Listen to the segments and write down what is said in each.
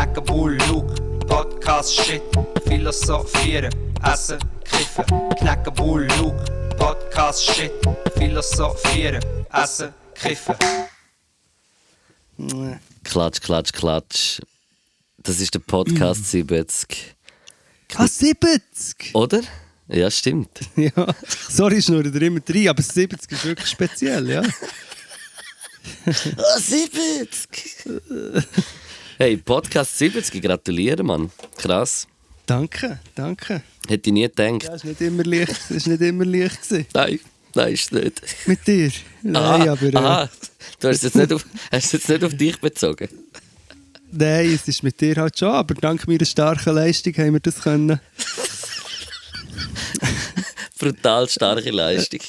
knacken Bullu, Podcast Shit, philosophieren, essen, kiffen, knacken Bullu, Podcast Shit, philosophieren, essen, kiffen. Klatsch, klatsch, klatsch. Das ist der Podcast 70. Ah, 70! Oder? Ja, stimmt. Ja, sorry, schnurren dir immer drei, aber 70 ist wirklich speziell, ja. Ah, 70! hey, Podcast 70, gratuliere, Mann. Krass. Danke, danke. Hätte ich nie gedacht. Ja, ist nicht immer leicht, ist nicht immer leicht gewesen. Nein, nein, ist nicht. Mit dir? Nein, Aha, aber... Äh, aha. Du hast es jetzt nicht auf, hast es jetzt nicht auf dich bezogen. Nein, es ist mit dir halt schon, aber dank meiner starken Leistung haben wir das können. Brutal starke Leistung.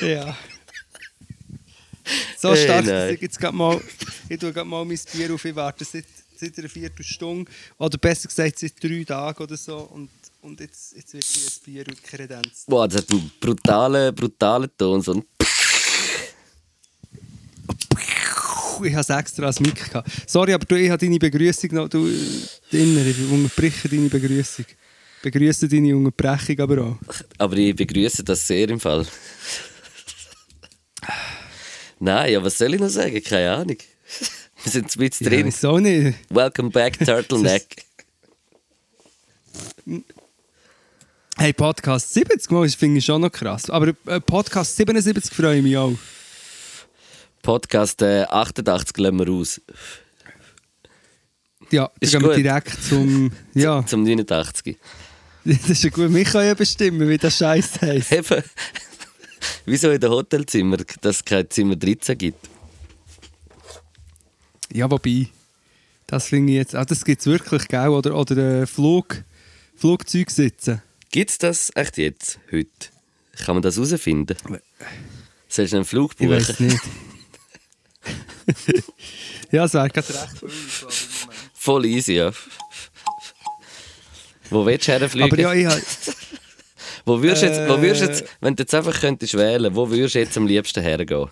Ja. So Hey, stark, dass nein. ich jetzt grad mal... Ich tue gerade mal mein Bier auf, ich warte seit, seit einer Viertelstunde, oder besser gesagt seit drei Tagen oder so, und, und jetzt, jetzt wird mir das Bier und Kredenz. Boah, das hat einen brutalen, brutalen Ton. So ein Ich habe es extra als Mic gehabt. Sorry, aber du, ich habe deine Begrüßung noch. Du, Innere, ich unterbreche deine Begrüßung. Begrüße deine Unterbrechung aber auch. Aber ich begrüße das sehr im Fall. Nein, ja, was soll ich noch sagen? Keine Ahnung. Wir sind mit Ja, drin. wieso nicht? Welcome back, Turtleneck. Hey, Podcast 70 Mal, das finde ich schon noch krass. Aber äh, Podcast 77 freue ich mich auch. Podcast äh, 88 lassen wir aus. Ja, dann gehen wir direkt zum. Ja, Zum 89. das ist ja gut. Wir können ja bestimmen, wie das Scheiß. Eben. Wieso in den Hotelzimmer, dass es kein Zimmer 13 gibt? Ja, wobei, das finde ich jetzt. Ah, das gibt es wirklich, gell? Oder, oder äh, Flug, Flugzeug sitzen. Gibt es das echt jetzt, heute? Kann man das herausfinden? Sollst du einen Flug Ich buchen? weiß nicht. ja, es wäre gerade recht. Voll easy, ja. Wo willst du herfliegen? Aber ja, ich halt. Wo würdest du jetzt, wo würdest jetzt, Äh. wenn du jetzt einfach könntest wählen, wo würdest du jetzt am liebsten hergehen?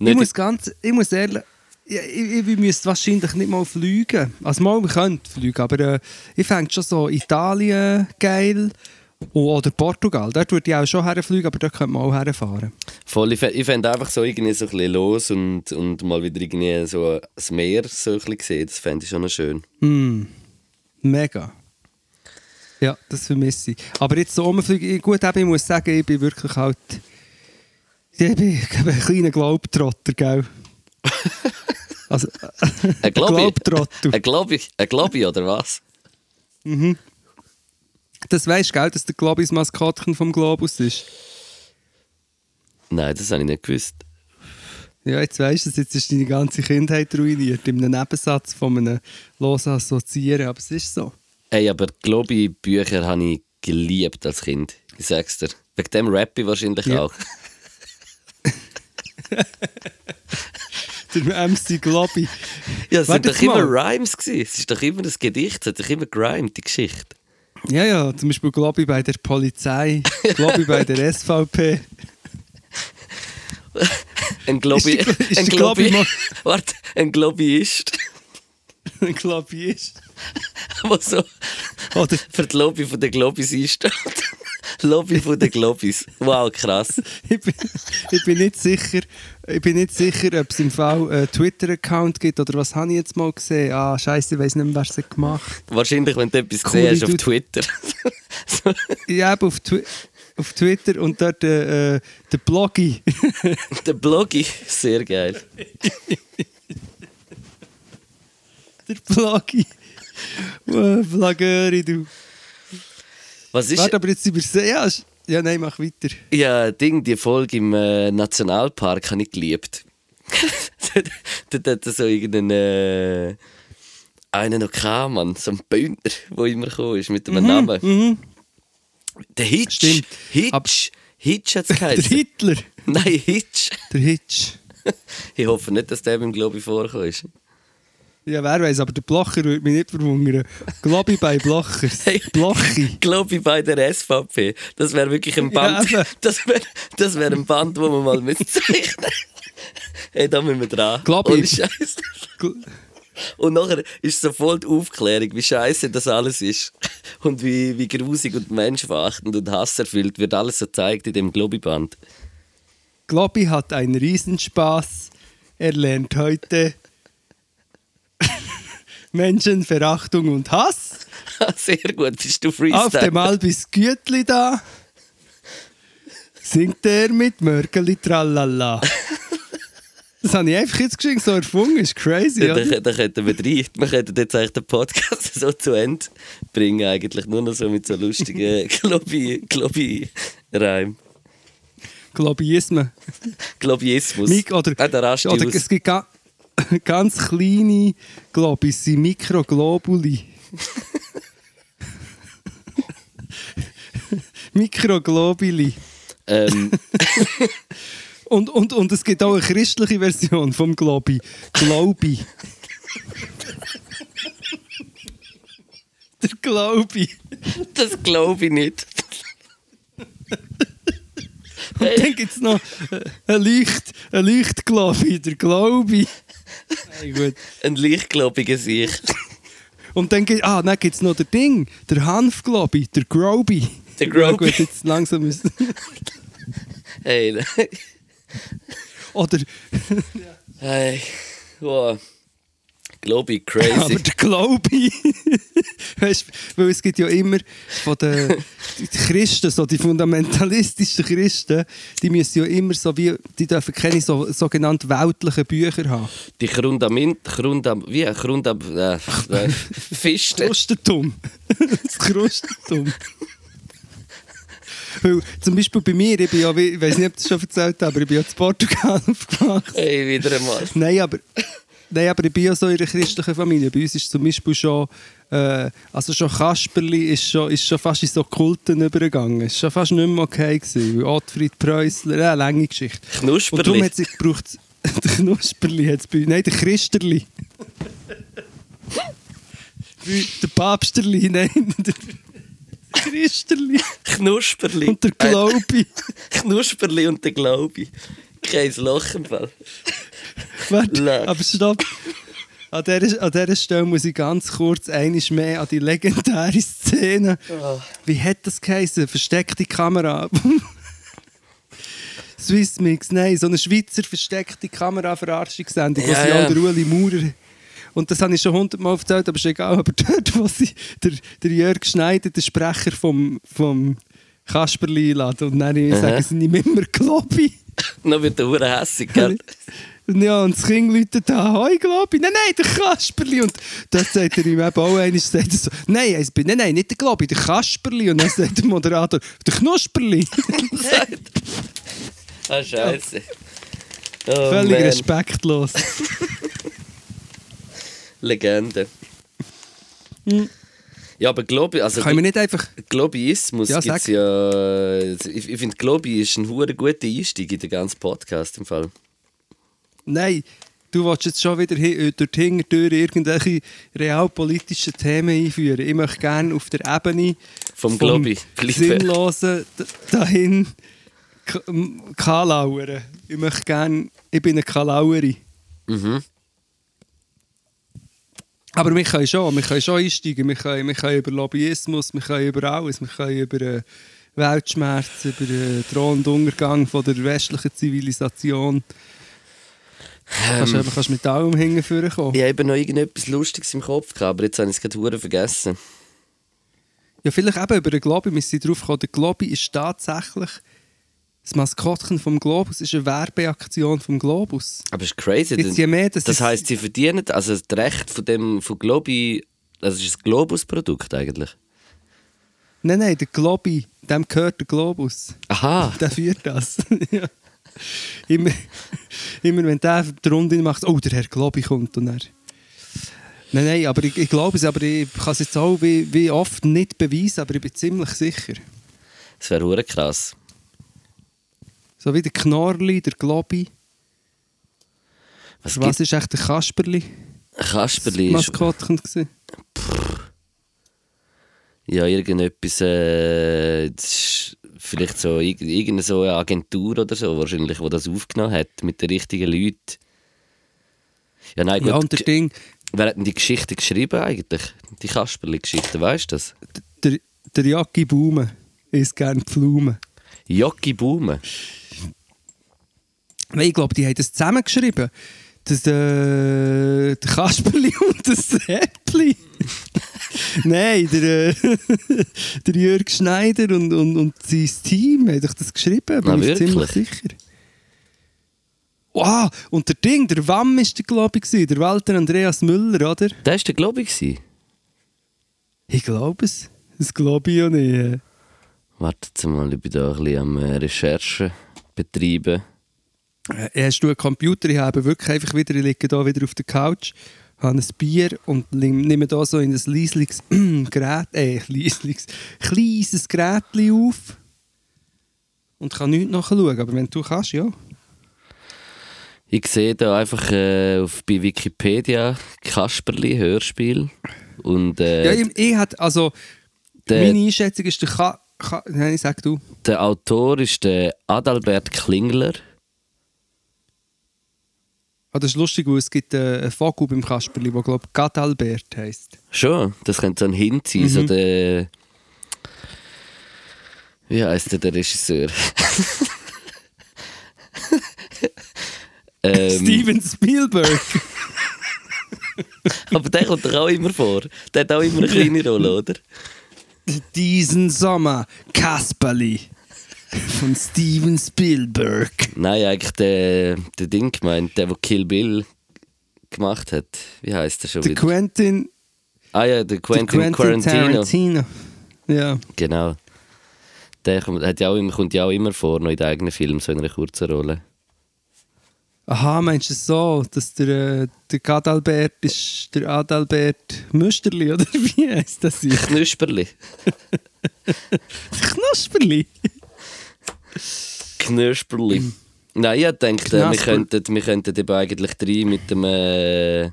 Ich muss ganz, ich muss ehrlich, ich, ich, ich müsste wahrscheinlich nicht mal fliegen. Also mal, wir könnten fliegen, aber äh, ich fände schon so Italien geil oder Portugal. Dort würde ich auch schon herfliegen, aber dort könnte man auch herfahren. voll. Ich fä- Ich fände einfach so irgendwie so ein bisschen los und, und mal wieder irgendwie so das Meer so ein bisschen sehen. Das fände ich schon noch schön. Hm, mega. Ja, das vermisse ich. Aber jetzt so rumfliegen, gut, eben, ich muss sagen, ich bin wirklich halt, ich bin ein kleiner Glaubtrotter, gell? Also, Ein Globi? Glaubtrottel. Ein Globi, ein Globi oder was? Das weisst du, gell, dass der Globis Maskottchen vom Globus ist? Nein, das habe ich nicht gewusst. Ja, jetzt weisst du es, jetzt ist deine ganze Kindheit ruiniert, in einem Nebensatz von einem Los assoziieren, aber es ist so. Ey, aber Globi-Bücher habe ich geliebt als Kind. Ich sag's dir. Wegen dem Rap ich wahrscheinlich Ja. auch. Der MC Globi. Ja, es Warte doch jetzt immer mal. Rhymes gewesen. Es ist doch immer ein Gedicht, es hat doch immer gerimt, die Geschichte. Ja, ja, zum Beispiel Globi bei der Polizei, Globi bei der SVP. Ein Globi... Ist ist ein Globi Globi... mal- Warte, ein Globiist, Globi ist. der so Oder für die Lobby von den Globis einsteht. Lobby von den Globis. Wow, krass. ich bin, ich bin nicht sicher, ich bin nicht sicher, ob es im Fall einen Twitter-Account gibt oder was habe ich jetzt mal gesehen. Ah, scheiße, ich weiß nicht mehr, wer es hat gemacht Wahrscheinlich, wenn du etwas gesehen hast auf. Twitter. so, Ja, auf, Twi auf Twitter und dort äh, äh, der Bloggy. der Bloggy, sehr geil. der Bloggy. Bloggeuri, du. Was ist... Warte, aber jetzt sehr... Ja, ja, nein, mach weiter. Ja, Ding, die Folge im äh, Nationalpark habe ich geliebt. Dort hat er so irgendeinen. Äh, einen noch gehabt, Mann. So ein Bündner, der immer gekommen ist mit einem Namen. Mhm. Der Hitch. Stimmt. Ab- Hitch. Hitch hat es Der geheißen. Hitler. Nein, Hitch. Der Hitch. Ich hoffe nicht, dass der beim Globi vorgekommen ist. Ja, wer weiß, aber der Blocher würde mich nicht verwundern. Globi bei Blochers. Hey. Blochi. Globi bei der SVP. Das wäre wirklich ein Band. Ja, eben. das wäre das wär ein Band, wo man mal mitzeichnen Hey, da müssen wir dran. Globi. Ohne Scheiß. Und nachher ist so voll die Aufklärung, wie scheiße das alles ist. Und wie, wie grusig und menschverachtend und hasserfüllt wird alles so gezeigt in dem Globiband. Globi hat einen Riesenspaß. Er lernt heute Menschenverachtung und Hass. Sehr gut, bist du Auf Freestyle. dem Albis Gütli da singt er mit Mörgeli Tralala. Das habe ich einfach jetzt geschrieben, so erfunden, ist crazy, Da, oder? da, könnten wir rein. Wir könnten jetzt eigentlich den Podcast so zu Ende bringen, eigentlich nur noch so mit so lustigen Globi, Globi-Reim. Globbyismen. Globiismus. Mik oder, Ah, der Rasti oder aus. es gibt ga, ganz kleine Globis, sind Mikroglobuli. Mikroglobuli. Ähm, Und, und, und es gibt auch eine christliche Version vom Globi. Globi. Der Globi. das glaube ich nicht. Und dann gibt es noch äh, ein Licht, ein Lichtglobi, der Globi. Hey, gut. Ein leichtgläubiger Sich. Und dann gibt ah, dann gibt's noch der Ding, der Hanfglobi, der Grobi. Der Ja, Grobi. gut, jetzt langsam ist Hey, Oder hey. Wow. Glaube ich, aber crazy. der Globi. weißt weil es gibt ja immer von den die Christen, so die fundamentalistischen Christen, die müssen ja immer so wie, die dürfen keine so, sogenannten weltlichen Bücher haben. Die Grundament, Grundam, wie? Grundam, äh, äh, Fiste. Krustentum. das Krustentum. Weil, zum Beispiel bei mir, ich bin ja, ich weiß nicht, ob ich das schon erzählt habe, aber ich bin ja in Portugal aufgewachsen. Hey, wieder einmal. Nein, aber, nein, aber ich bin ja so in einer christlichen Familie. Bei uns ist zum Beispiel schon, äh, also schon Kasperli ist schon, ist schon fast in so Kulten übergegangen. Ist schon fast nicht mehr okay gewesen. Weil Ottfried Preußler, ja, lange Geschichte. Und darum Knusperli. hat es gebraucht, der Knusperli hat es bei uns, nein, der Christerli. Wie der Papsterli, nein, der Christerli Knusperli. und der Glaubi. Äh, Knusperli und der Glaubi. Kein Loch im Fall. Warte, aber stopp. An dieser, an dieser Stelle muss ich ganz kurz einiges mehr an die legendäre Szene. Wie hat das geheißen? Versteckte Kamera. Swiss Mix, nein, so eine Schweizer versteckte Kamera-Verarschungssendung, wo Ja, sie ja. der Ueli Maurer. Und das habe ich schon hundertmal erzählt, aber ist egal. Aber dort, wo sie der, der Jörg Schneider, der Sprecher vom, vom Kasperli einladen und dann sagen sie nicht mehr Globi. Noch wird der Hure hässig, gell? Und ja, und das Kind läutet da, hoi, Globi, nein, nein, der Kasperli. Und dann sagt er ihm eben auch einmal, sagt er so, nein, ich bin, nein, nein, nicht der Globi, der Kasperli. Und dann sagt der Moderator, der Knusperli. Ah, Scheiße. Oh, Völlig man. respektlos. Legende. Ja, aber Globi, also Können wir nicht einfach... Globiismus Ja, gibt's sag. ja. Ich, ich finde, Globi ist ein hure guter Einstieg in den ganzen Podcast im Fall. Nein, du willst jetzt schon wieder äh, durch die Hintertür irgendwelche realpolitischen Themen einführen. Ich möchte gerne auf der Ebene Vom bleiben. Sinnlosen dahin kalauern. Ich möchte gerne... Ich bin eine Kalaueri. Mhm. Aber wir können schon, wir können schon einsteigen. Wir können, wir können über Lobbyismus, wir können über alles. Wir können über äh, Weltschmerz, über den drohenden Untergang von der westlichen Zivilisation. Kannst, eben, kannst mit allem hingeführen kommen. Ich habe noch irgendetwas Lustiges im Kopf gehabt, aber jetzt habe ich es gerade vergessen. Ja, vielleicht eben über den Globi. Wir sind drauf gekommen, der Globi ist tatsächlich das Maskottchen vom Globus, ist eine Werbeaktion vom Globus. Aber es ist crazy. Jetzt je mehr, das das heisst, sie verdienen also das Recht von dem von Globi, es ist ein Globus-Produkt eigentlich. Nein, nein, der Globi, dem gehört der Globus. Aha. Der führt das. ja. Immer, immer wenn der die Runde macht, oh, der Herr Globi kommt und er. Nein, nein, aber ich, ich glaube es, aber ich kann es jetzt auch wie, wie oft nicht beweisen, aber ich bin ziemlich sicher. Das wäre hure krass. So wie der Knorrli, der Globi. Was, Was ist echt der Kasperli? Kasperli? Ist, Maskottchen gewesen? ja, irgendetwas, äh, das ist vielleicht so irg- irgendeine so eine Agentur oder so wahrscheinlich, die das aufgenommen hat mit den richtigen Leuten. Ja, nein, gut. Ja, und Ding, Wer hat denn die Geschichte geschrieben eigentlich? Die Kasperli-Geschichte, weißt du das? Der, der Jacki Baume isst gerne Pflaumen. Jocki Baume. Nein, Ich glaube, die haben das zusammengeschrieben. Das, äh, der Kasperli und das Seppli. Nein, der, äh, der Jörg Schneider und, und, und sein Team haben doch das geschrieben, bin Ah, ich ziemlich sicher. Wow, und der Ding, der Wamm ist der, gewesen, der Walter Andreas Müller, oder? Der war der glaube ich. glaube es. Das glaube ich ja nicht. Wartet mal, ich bin da ein bisschen am äh, Recherchen betreiben. Äh, hast du einen Computer? Ich habe wirklich einfach wieder, ich liege da wieder auf der Couch, habe ein Bier und nehme da so in ein leisliches Gerät, äh, leisliches, kleines Gerät auf und kann nichts nachschauen. Aber wenn du kannst, ja. Ich sehe da einfach äh, auf, bei Wikipedia Kasperli Hörspiel. Und äh, ja ich, ich hat, also, der, meine Einschätzung ist, der Ka... Ka nein, sag du. der Autor ist der Adalbert Klingler. Ah, das ist lustig, weil es gibt äh, einen Vogel beim Kasperli, der, glaube ich, Gadalbert heisst. Schon, das könnte so ein Hint sein. So der, wie heißt der, der Regisseur? ähm, Steven Spielberg. aber der kommt doch auch immer vor. Der hat auch immer eine kleine Rolle, oder? Diesen Sommer Kasperli von Steven Spielberg. Nein, eigentlich der, der Ding gemeint, der, der Kill Bill gemacht hat. Wie heißt der schon Der wieder? Quentin, ah ja, der Quentin, Quentin Quarantino. Tarantino. Ja. Genau. Der kommt, hat ja auch, immer- kommt ja auch immer vor, noch in den eigenen Filmen, so in einer kurzen Rolle. Aha, meinst du so, dass der, äh, der Gadalbert ist der Adalbert Müsterli, oder wie heißt das hier? Knusperli. Knusperli. Knusperli. Nein, ich denke, äh, wir könnten, wir könnten eben eigentlich drei mit dem äh,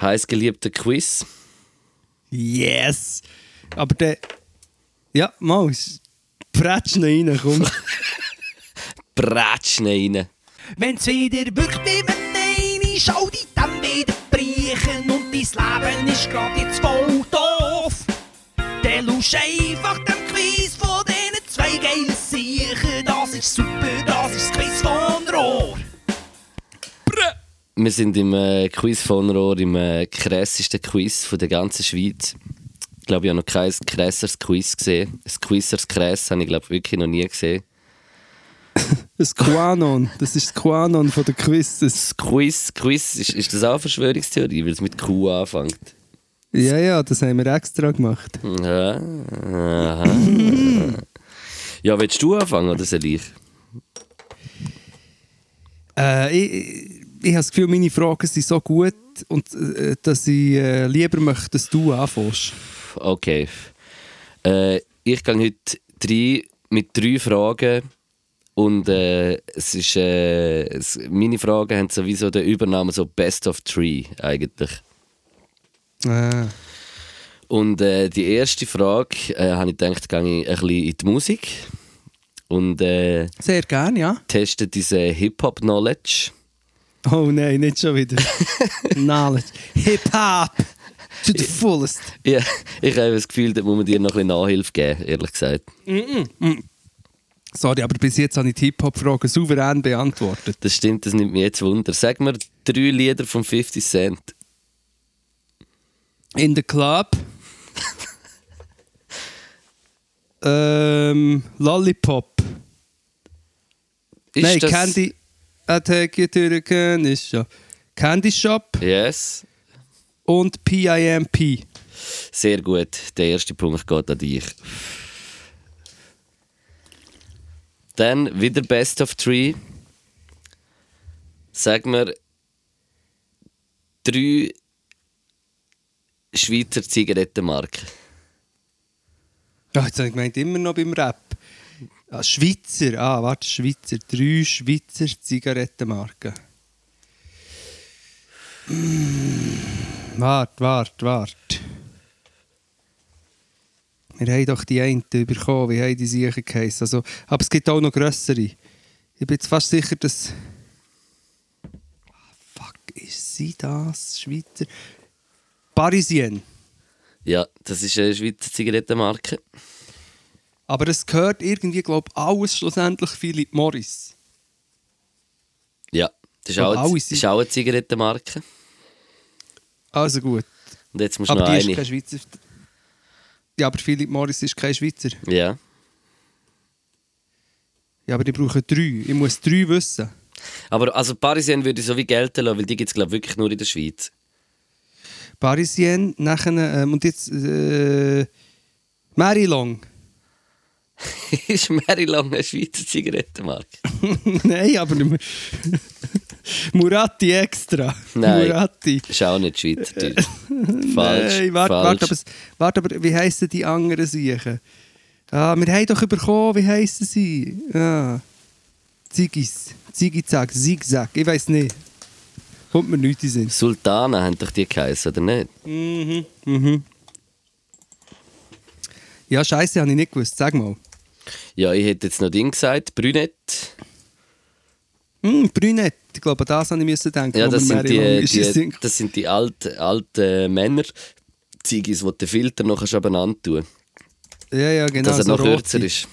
heißgeliebten Quiz. Yes! Aber der. Ja, mal, prätsch rein, komm. Bratschen rein. Wenn's wieder wirklich mit Nein schau dich dann wieder brechen und dein Leben ist grad jetzt voll doof. Dann lusch einfach Wir sind im äh, Quiz von Rohr, im äh, krassesten Quiz von der ganzen Schweiz. Ich glaube, ich habe noch kein krasseres Quiz gesehen. Ein Quizzers krass habe ich glaube wirklich noch nie gesehen. Das Quanon, das ist das Quanon von der Quizzes. Das Quiz, Quiz ist, ist das auch eine Verschwörungstheorie, weil es mit Q anfängt? Ja, ja, das haben wir extra gemacht. Ja, aha. ja, willst du anfangen oder soll ich? Äh, ich, ich, habe das Gefühl, meine Fragen sind so gut, und, äh, dass ich äh, lieber möchte, dass du anfängst. Okay. Äh, ich gehe heute drei, mit drei Fragen und äh, es ist, äh, es, meine Fragen haben sowieso den Übernamen so Best of Three eigentlich. Ah. Und äh, die erste Frage habe ich gedacht, gehe ich ein bisschen in die Musik und Sehr gern, ja. teste diese Hip-Hop-Knowledge. Oh nein, nicht schon wieder. Knowledge. Hip-Hop. To the fullest. Ja, ich habe das Gefühl, da muss man dir noch ein bisschen Nachhilfe geben, ehrlich gesagt. Sorry, aber bis jetzt habe ich die Hip-Hop-Fragen souverän beantwortet. Das stimmt, das nimmt mich jetzt Wunder. Sag mir drei Lieder von 50 Cent. In the Club. ähm, Lollipop. Ist Nein, das... Candy. I take you to the candy shop. Candy Shop Yes. und PIMP. Sehr gut. Der erste Punkt geht an dich. Dann wieder Best of Three. Sag mir drei Schweizer Zigarettenmarken. Ah, jetzt habe ich gemeint, immer noch beim Rap. Ah, Schweizer. Ah, warte, Schweizer. Drei Schweizer Zigarettenmarken. Mm, Warte, warte, warte. Wir haben doch die einen bekommen. Wie haben die sicher geheißen? Also, aber es gibt auch noch grössere. Ich bin jetzt fast sicher, dass. Ah, fuck. ist sie das? Schweizer. Parisien. Ja, das ist eine Schweizer Zigarettenmarke. Aber es gehört irgendwie, glaube ich, alles schlussendlich Philip Morris. Ja, das ist auch, eine- das ist auch eine Zigarettenmarke. Also gut. Und jetzt musst du Aber noch die ist eine. kein Schweizer. Ja, aber Philip Morris ist kein Schweizer. Ja. Ja, aber ich brauche drei. Ich muss drei wissen. Aber also Parisien würde ich so wie gelten lassen, weil die gibt es glaube ich wirklich nur in der Schweiz. Parisien, nachher, ähm, und jetzt, äh, Marilong. ist Marilong eine Schweizer Zigarettenmarke? Nein, aber nicht mehr. Murati extra. Nein. Murati. Ist auch nicht Schweizerdeutsch. falsch. Nein, warte, falsch. warte, aber, warte, aber wie heissen die anderen Siechen? Ah, wir haben doch bekommen, wie heissen sie? Ah. Zigis. Zigizag, Zigzag, ich weiß nicht. Kommt mir nichts in Sinn. Sultana haben doch die geheißen, oder nicht? Mhm. Mhm. Ja, Scheiße, habe ich nicht gewusst. Sag mal. Ja, ich hätte jetzt noch Ding gesagt, Brünett. Hm, Brünett. Ich glaube, das habe ich müssen denken. Ja, das sind die, die, das sind die alten, alten Männer, Zigis, die den Filter noch abeinander tun Ja, ja, genau. dass er so noch rote. kürzer ist.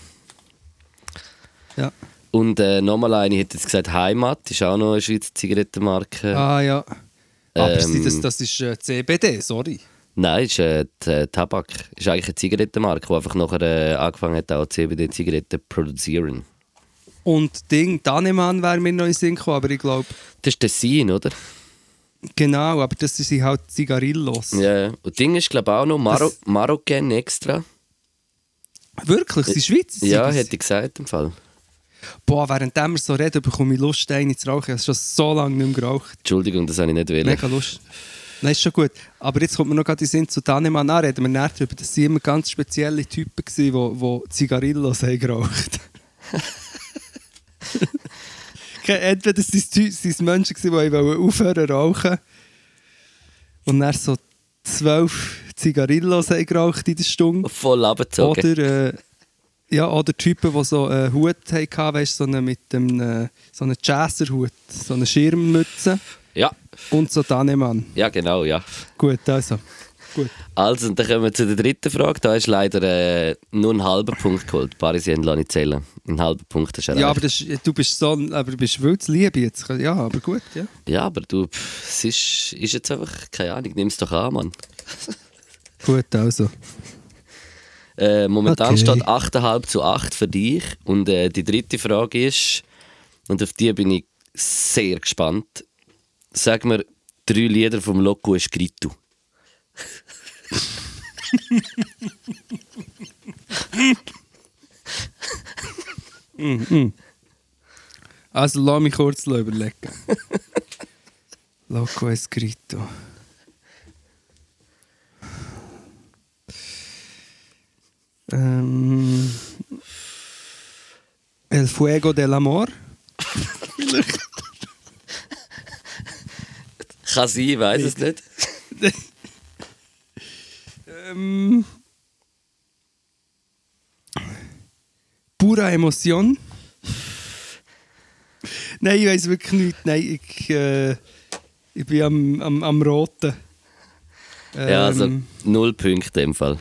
Ja. Und äh, nochmal eine, ich hätte jetzt gesagt Heimat, ist auch noch eine Schweizer Zigarettenmarke. Ah, ja. Aber Ähm, sie- das, das ist äh, CBD, sorry. Nein, ist äh, äh, Tabak. Ist eigentlich eine Zigarettenmarke, die einfach nachher äh, angefangen hat, auch CBD-Zigaretten zu produzieren. Und Ding, Danemann wäre mir noch in Sinn gekommen, aber ich glaube, Das ist Tessin, oder? genau, aber das sind halt Zigarillos. Ja, ja. Und Ding ist, glaube ich, auch noch Maro Das- Marokkan extra. Wirklich, sie Schweiz? Ja, hätte ich gesagt im Fall. Boah, während wir so reden, bekomme ich Lust, eine zu rauchen. Ich habe schon so lange nicht mehr geraucht. Entschuldigung, das habe ich nicht wählen. Mega Lust. Nein, ist schon gut. Aber jetzt kommt mir noch gerade in Sinn zu Danemann an, reden wir näher darüber. Das waren immer ganz spezielle Typen, die wo, die Zigarillos haben geraucht Entweder sind es es Menschen, die aufhören rauchen und dann so zwölf Zigarillos haben geraucht in der Stunde. Voll abgezogen. Oder, äh, ja, oder Typen, die so einen Hut hatten, weißt, so einen mit dem, äh, so einen Jazzerhut, so eine Schirmmütze Ja, und so Danemann. ja, genau, ja. Gut, also. Gut. Also, und dann kommen wir zu der dritten Frage. Da ist leider äh, nur ein halber Punkt geholt. Parisien lasse ich zählen. Ein halber Punkt hast du Ja, aber erreicht. das, ist- du bist so, aber du bist wild zu lieb jetzt. Ja, aber gut, ja. Ja, aber du, pff, es ist, ist jetzt einfach, keine Ahnung, nimm es doch an, Mann. Gut, also. Äh, momentan Okay. steht 8,5 zu 8 für dich. Und äh, die dritte Frage ist, und auf die bin ich sehr gespannt. Sag mir drei Lieder vom Loco Escrito. Also, lass mich kurz überlegen. Loco Escrito. Ähm, El Fuego del Amor. Ich weiß es nicht. Ähm, Pura Emotion. Nein, ich weiß wirklich nicht. Nein, ich, äh, ich bin am, am, am Roten. Ja, also Ähm, null Punkte im Fall.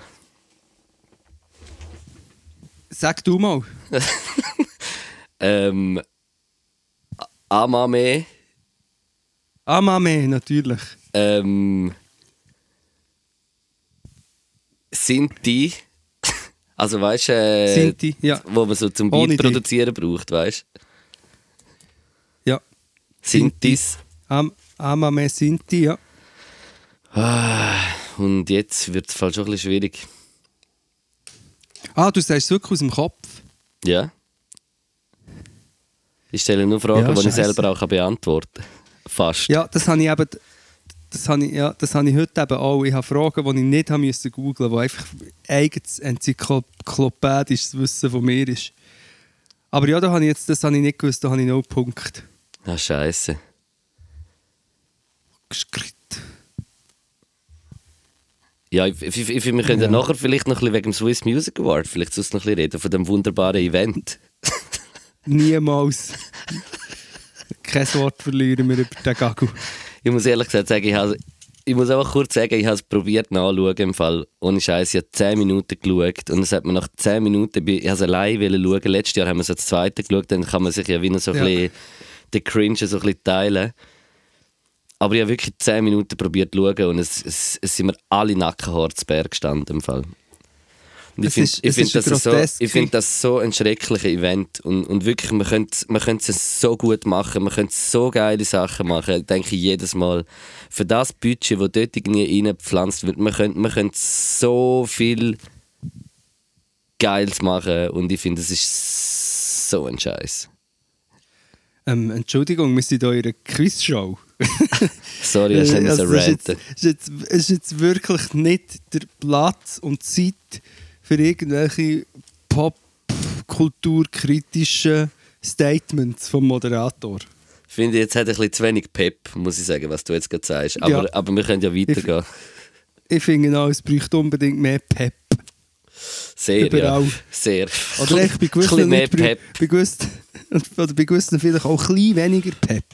Sag du mal. Ähm, Amame, Amame, natürlich. ähm, Sinti, also weißt du, äh, Sinti, ja. wo man so zum die. produzieren braucht, weißt du? Ja. Sintis. Am, Amame Sinti, ja. Ah, und jetzt wird es schon ein bisschen schwierig. Ah, du sagst es wirklich aus dem Kopf. Ja. Ich stelle nur Fragen, Ja, die ich selber auch kann beantworten kann. Fast. Ja, das habe ich eben. Das habe ich, ja, das habe ich heute eben auch. Ich habe Fragen, die ich nicht haben müssen googeln, die einfach eigenes enzyklopädisches Wissen von mir ist. Aber ja, da habe ich jetzt, das habe ich nicht gewusst, da habe ich null Punkte. Ah, Scheiße. Geschritt. Ja, ich, ich, ich, wir können Ja. nachher vielleicht noch ein bisschen wegen dem Swiss Music Award vielleicht sonst noch ein bisschen reden, von dem wunderbaren Event. Niemals. Kein Wort verlieren wir über den Gagu. ich muss ehrlich gesagt sagen, ich, habe, ich muss einfach kurz sagen, ich habe es probiert nachzuschauen im Fall. Ohne Scheiß, ich habe 10 Minuten geschaut und es hat mir nach 10 Minuten, ich habe es allein schauen. Letztes Jahr haben wir es als zweite geschaut, dann kann man sich ja wieder so ein Ja. bisschen den Cringe so ein bisschen teilen. Aber ich habe wirklich 10 Minuten probiert zu schauen und es, es, es sind mir alle Nackenhaare zu Berg gestanden im Fall. Und ich finde find das, so, ich find das so ein schreckliches Event und, und wirklich, man könnte, man könnte es so gut machen, man könnte so geile Sachen machen, denke ich jedes Mal. Für das Budget, das dort irgendwie reingepflanzt wird, man könnte, man könnte so viel Geiles machen und ich finde, es ist so ein Scheiß. Ähm, Entschuldigung, wir sind hier in einer Quizshow. Sorry, ich muss also, also, es, ist ranten. jetzt, ist, jetzt, ist jetzt wirklich nicht der Platz und Zeit für irgendwelche popkulturkritischen Statements vom Moderator. Ich finde, jetzt hat er ein bisschen zu wenig Pep, muss ich sagen, was du jetzt gerade sagst. Aber, Ja. aber wir können ja weitergehen. Ich finde auch, es bräuchte unbedingt mehr Pep. Sehr, Überall. ja. Sehr. Oder echt bei gewissen, mehr Pep. bei gewissen, oder bei gewissen vielleicht auch ein bisschen weniger Pep.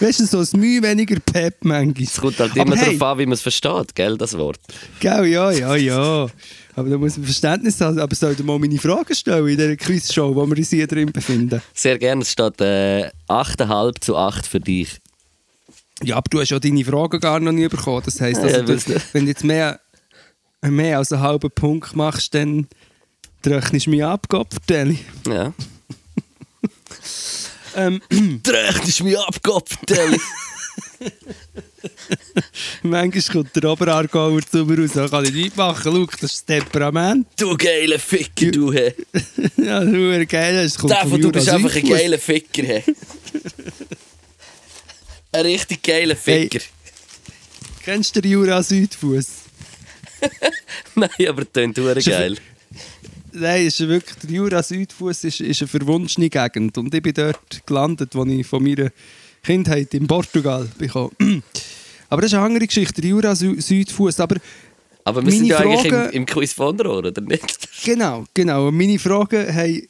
Weißt du, so ein Mühe weniger Pep manchmal. Es kommt halt immer hey, darauf an, wie man es versteht, gell, das Wort. Gell, ja, ja, ja. Aber da muss man Verständnis haben. Aber soll dir mal meine Fragen stellen in dieser Quizshow, wo wir uns hier drin befinden? Sehr gerne, es steht äh, 8,5 zu 8 für dich. Ja, aber du hast ja deine Fragen gar noch nie bekommen. Das heisst, also, Ja, du, wenn du jetzt mehr, mehr als einen halben Punkt machst, dann rechnest du mich ab, Gottverdeli. Ja. Ähm, Drecht mich abgekopft, manchmal kommt der Oberaargauer zu mir raus, da kann ich nichts machen. Schau, das ist das Temperament. Du geiler Ficker, du, hey. Ja, das ist verdammt geil. Das kommt Davon, du bist einfach ein geiler Ficker, hey. Ein richtig geiler Ficker. Kennst du den Jura Südfuss? Nein, aber tönt hure geil. Nein, ist wirklich, der Jura Südfuss ist, ist eine verwunschene Gegend. Und ich bin dort gelandet, als ich von meiner Kindheit in Portugal bekam. Aber das ist eine andere Geschichte, der Jura Sü Südfuss. Aber Aber wir sind ja eigentlich im, im Quiz von Rohr, oder nicht? genau, genau. Und meine Fragen haben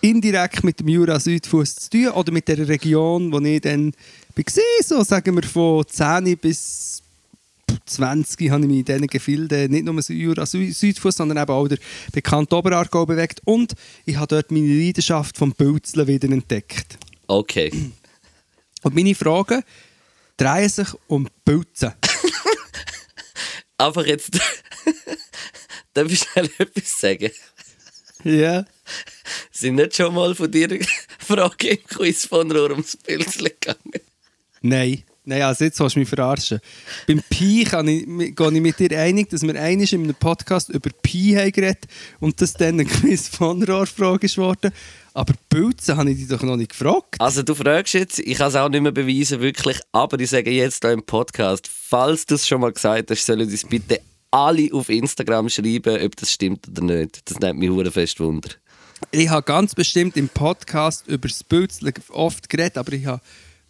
indirekt mit dem Jura Südfuss zu tun oder mit der Region, wo ich dann war. So sagen wir von 10 bis 20 habe ich mich in diesen Gefilden nicht nur Jura Sü Südfuss, sondern eben auch der bekannte Oberaargau bewegt. Und ich habe dort meine Leidenschaft vom Pilzeln wieder entdeckt. Okay. Und meine Fragen drehen sich um Pilzen. Einfach jetzt. Darf ich schnell etwas sagen? Ja. Sind nicht schon mal von dir Fragen im Quiz von Rohr ums Pilzchen gegangen? Nein. Nein, also jetzt willst du mich verarschen. Beim Pi kann ich, gehe ich mit dir einig, dass wir einmal in einem Podcast über Pi haben geredet und das dann ein Quiz von Rohrfrage ist worden. Aber Pilze habe ich dich doch noch nicht gefragt. Also du fragst jetzt, ich kann es auch nicht mehr beweisen, wirklich, aber ich sage jetzt hier im Podcast, falls du es schon mal gesagt hast, sollen uns bitte alle auf Instagram schreiben, ob das stimmt oder nicht. Das nimmt mich fest Wunder. Ich habe ganz bestimmt im Podcast über das Pilzeln oft geredet, aber ich habe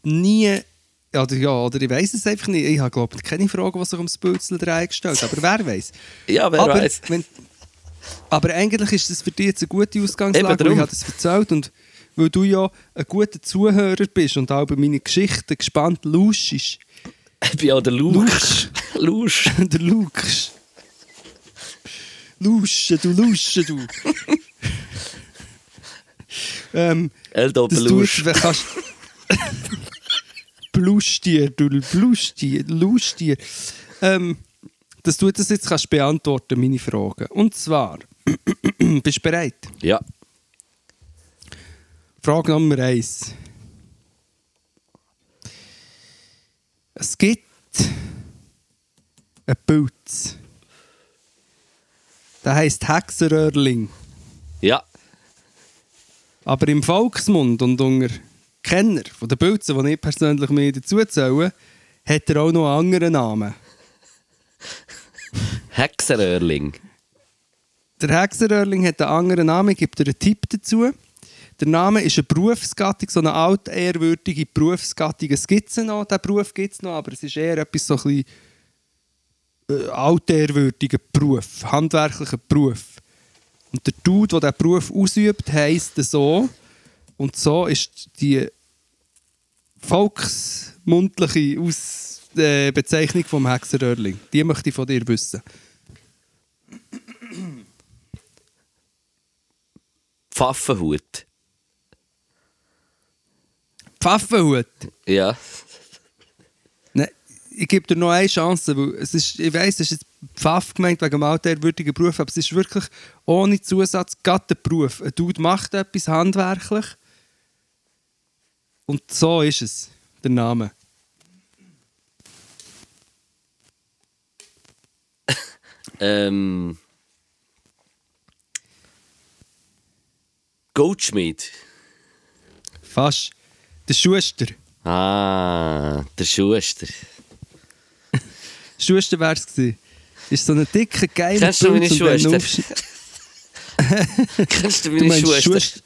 nie, oder ja, oder ich weiß es einfach nicht. Ich habe glaube ich keine Frage, was sich ums Pilzeln drehen gestellt aber wer weiß. Ja, wer aber, weiß. Wenn, aber eigentlich ist das für dich jetzt eine gute Ausgangslage, weil ich habe das erzählt und weil du ja ein guter Zuhörer bist und auch bei meinen Geschichten gespannt lauschst. Ich bin auch der Lusch. Lusch. der Lukas. Lusche, du Lusche, du. ähm, El Doppellusch. Blustier, du Blustier, Lustier. Ähm, dass du das jetzt kannst beantworten, meine Fragen. Und zwar, bist du bereit? Ja. Frage Nummer eins. Es gibt einen Pilz. Der heisst Hexeröhrling. Ja. Aber im Volksmund und unter Kenner von den Pilzen, die ich persönlich mir dazu zähle, hat er auch noch einen anderen Namen. Hexeröhrling. Der Hexeröhrling hat einen anderen Namen, ich gebe dir einen Tipp dazu. Der Name ist eine Berufsgattung, so eine altehrwürdige Berufsgattung. Es gibt es noch, diesen Beruf gibt es noch, aber es ist eher etwas so ein bisschen äh, altehrwürdiger Beruf, handwerklicher Beruf. Und der Dude, der diesen Beruf ausübt, heisst so. Und so ist die volksmundliche Aus äh, Bezeichnung vom Hexeröhrling. Die möchte ich von dir wissen. Pfaffenhut. Pfaffenhut. Ja. Nein, ich gebe dir noch eine Chance, weil es ist, ich weiss, es ist Pfaff gemeint wegen dem altehrwürdigen Beruf, aber es ist wirklich ohne Zusatz gerade der Beruf. Ein Dude macht etwas handwerklich und so ist es, der Name. Ähm. Goldschmied. Fast. Der Schuster. Ah, der Schuster. Schuster wäre es gewesen. Ist so ein dicker, geiler Kennst du meine aufsch- Kennst du meine meinst Schwester?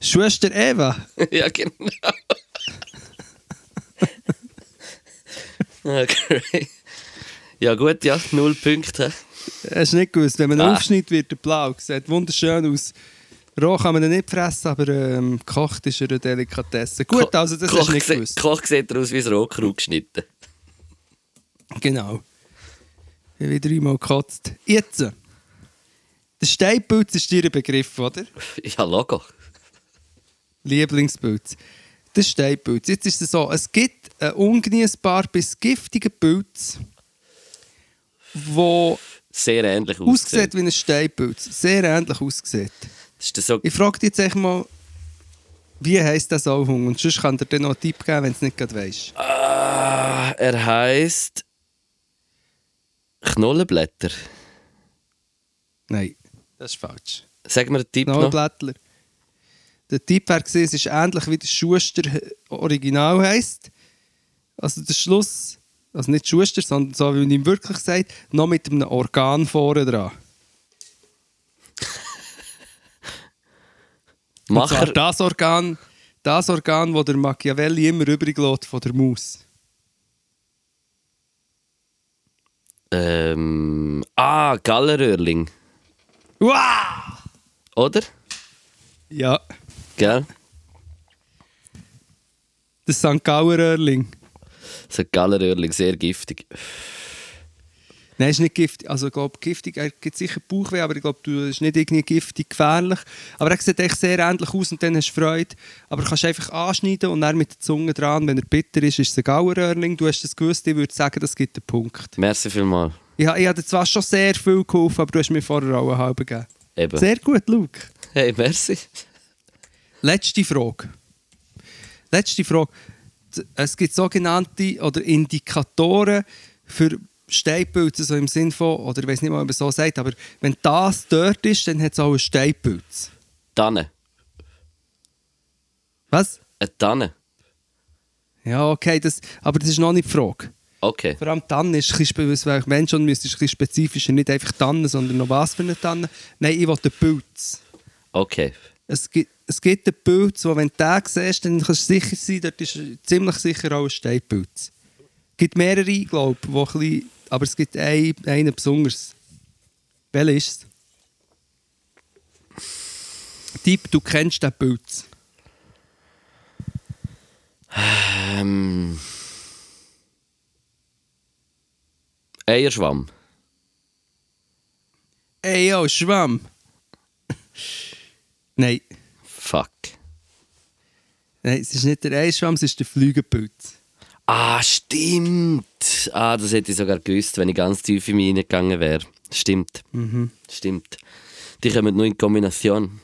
Schwester? Eva? ja, genau. okay. Ja, gut, ja, null Punkte. Hast du nicht gewusst? Wenn man Ah. aufschneidet, wird er blau. Sieht wunderschön aus. Roh kann man ihn nicht fressen, aber ähm, gekocht ist er eine Delikatesse. Gut, also das Koch hast du nicht gewusst. Koch sieht er aus wie ein Rohkraut geschnitten. Genau. Ich habe wieder einmal gekotzt. Jetzt. Der Steinpilz ist dir ein Begriff, oder? Ja, Logo. Lieblingspilz. Der Steinpilz. Jetzt ist es so, es gibt einen ungenießbar bis giftigen Pilz, der Sehr ähnlich aussieht aussieht. wie ein Steinpilz. Sehr ähnlich aussieht. Das ist so Ich frage dich jetzt echt mal, wie heisst der Sauhung? Und sonst kann dir dann noch einen Tipp geben, wenn du es nicht gerade weißt. Ah, er heißt Knollenblätter. Nein, das ist falsch. Sag mir einen Tipp noch. Knallblättler. Der Tipp war, gesehen, es ist ähnlich wie der Schuster Original heisst. Also der Schluss, also nicht Schuster, sondern so wie man ihm wirklich sagt, noch mit einem Organ vorne dran. Macher. das Organ, das Organ, das der Machiavelli immer übrig lässt von der Maus. Ähm, ah, Galleröhrling. Uah! Oder? Ja, Gell? das St. Gauer Röhrling. So ein Galleröhrling, sehr giftig. Nein, ist nicht giftig. Also, ich glaube, giftig, er gibt sicher Bauchweh, aber ich glaube, du ist nicht irgendwie giftig gefährlich. Aber er sieht echt sehr ähnlich aus und dann hast du Freude. Aber du kannst einfach anschneiden und dann mit der Zunge dran, wenn er bitter ist, ist es ein Gauerröhrling. Du hast das gewusst, ich würde sagen, das gibt einen Punkt. Merci vielmals. Ich, ich habe dir zwar schon sehr viel geholfen, aber du hast mir vorher auch einen halben gegeben. Eben. Sehr gut, Luke. Hey, merci. Letzte Frage. Letzte Frage. Es gibt sogenannte oder Indikatoren für Steinpilze, so im Sinn von, oder ich weiß nicht mal, ob man so sagt, aber wenn das dort ist, dann hat es auch einen Steinpilz. Tanne. Was? Eine Tanne. Ja, okay, das, aber das ist noch nicht die Frage. Okay. Vor allem Tanne ist ein bisschen, Mensch und müsste ein bisschen spezifischer, nicht einfach Tanne, sondern noch was für eine Tanne. Nein, ich will den Pilz. Okay. Es gibt, es gibt einen Pilz, wo wenn du den siehst, dann kannst du sicher sein, dort ist ziemlich sicher auch ein Steinpilz. Es gibt mehrere, glaube ich, wo ein bisschen, aber es gibt einen, einen besonders. Welcher ist es? Tipp, du kennst den Pilz. Ähm. Eierschwamm. Ey, yo, Schwamm. Nein, Fuck. nein, es ist nicht der Eischwamm, es ist der Flügelpilz. Ah, stimmt. Ah, das hätte ich sogar gewusst, wenn ich ganz tief in mich reingegangen wäre. Stimmt. Stimmt. Die kommen nur in Kombination.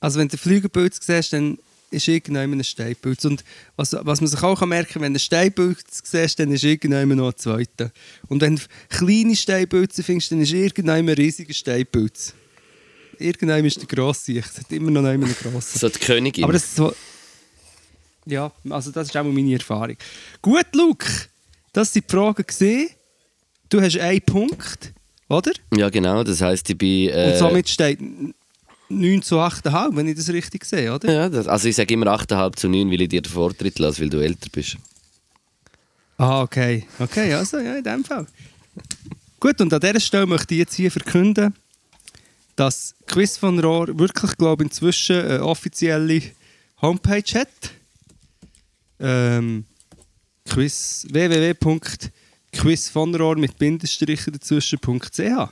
Also wenn du Flügelpilz siehst, dann ist irgendjemand ein Steinpilz. Und was, was man sich auch merken kann, wenn du einen Steinpilz siehst, dann ist irgendjemand noch ein zweiter. Und wenn du kleine Steinpilze findest, dann ist irgendjemand ein riesiger Steinpilz. Irgendjemand ist der grosse. Es hat immer noch einen grossen. So die Königin. Aber das ist so... Ja, also das ist auch mal meine Erfahrung. Gut, Luke. Das waren die Fragen. Gewesen. Du hast einen Punkt, oder? ja, genau. Das heisst, ich bin. Äh, Und somit steht 9 zu 8,5, wenn ich das richtig sehe, oder? Ja, das, also ich sage immer 8,5 zu 9, weil ich dir den Vortritt lasse, weil du älter bist. Ah, okay. Okay, also ja, in dem Fall. Gut, und an dieser Stelle möchte ich jetzt hier verkünden, dass Quiz von Rohr wirklich, glaube ich, inzwischen eine offizielle Homepage hat. ähm, Quiz, www.quizvonrohr mit Bindestrichen dazwischen.ch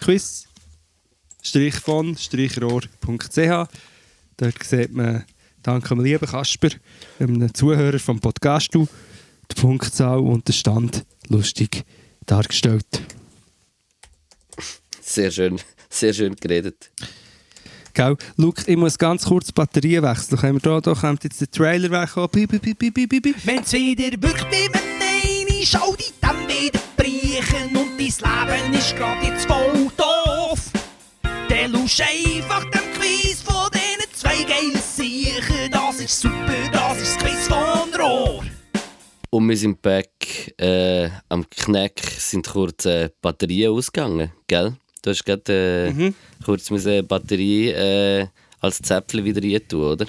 Quiz von rohr.ch Dort sieht man, danke dem lieben Kasper, einem Zuhörer vom Podcast, die Punktzahl und den Stand lustig dargestellt. Sehr schön, sehr schön geredet. Gell? Luke, ich muss ganz kurz die Batterien wechseln. Können wir da, da kommt jetzt der Trailer weg. Oh, bi, bi, bi, bi, bi, bi, bi. Wenn's wieder wirklich mit Nein schau dich dann wieder brechen und dein Leben ist grad jetzt voll doof. Dann lusch einfach dem Quiz von diesen zwei geilen Siechen. Das ist super, das ist das Quiz von Rohr. Und wir sind back äh, am Knack, sind kurz äh, Batterien ausgegangen, gell? Du hast gerade äh, Mhm. kurz eine Batterie äh, als Zäpfchen wieder rein tun, oder?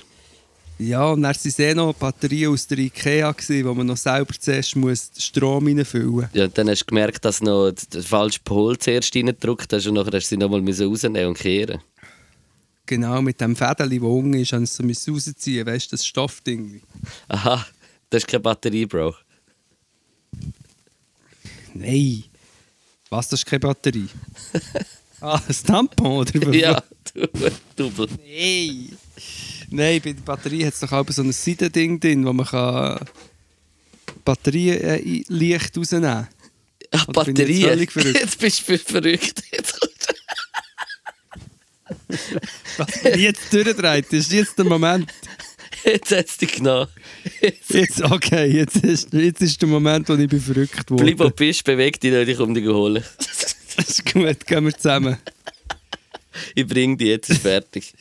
Ja, und dann waren es eh noch Batterien aus der Ikea, gewesen, wo man noch selber zuerst muss Strom reinfüllen muss. Ja, und dann hast du gemerkt, dass du noch den falschen Pol zuerst reingedrückt hast und nachher hast du sie nochmal rausnehmen und kehren. Genau, mit dem Fädeli, das unten ist, haben sie so müssen rausziehen weißt du, das Stoffding. Aha, das ist keine Batterie, Bro. Nein. Was, das ist keine Batterie? ah, ein Tampon, oder? ja, du, Double. Nein. Nein, bei der Batterie hat es auch so ein Seidending drin, wo man kann Batterien äh, leicht rausnehmen kann. Bin ich Batterie. jetzt? Jetzt bist du verrückt. Was jetzt durchdreht, ist jetzt der Moment. Jetzt hat es dich genommen. Jetzt Jetzt, okay, jetzt ist, jetzt ist der Moment, wo ich bin verrückt wurde. bleib wo du bist, beweg dich nicht, ich komme dich holen. Das ist gut, gehen wir zusammen. Ich bring dich, jetzt ist fertig.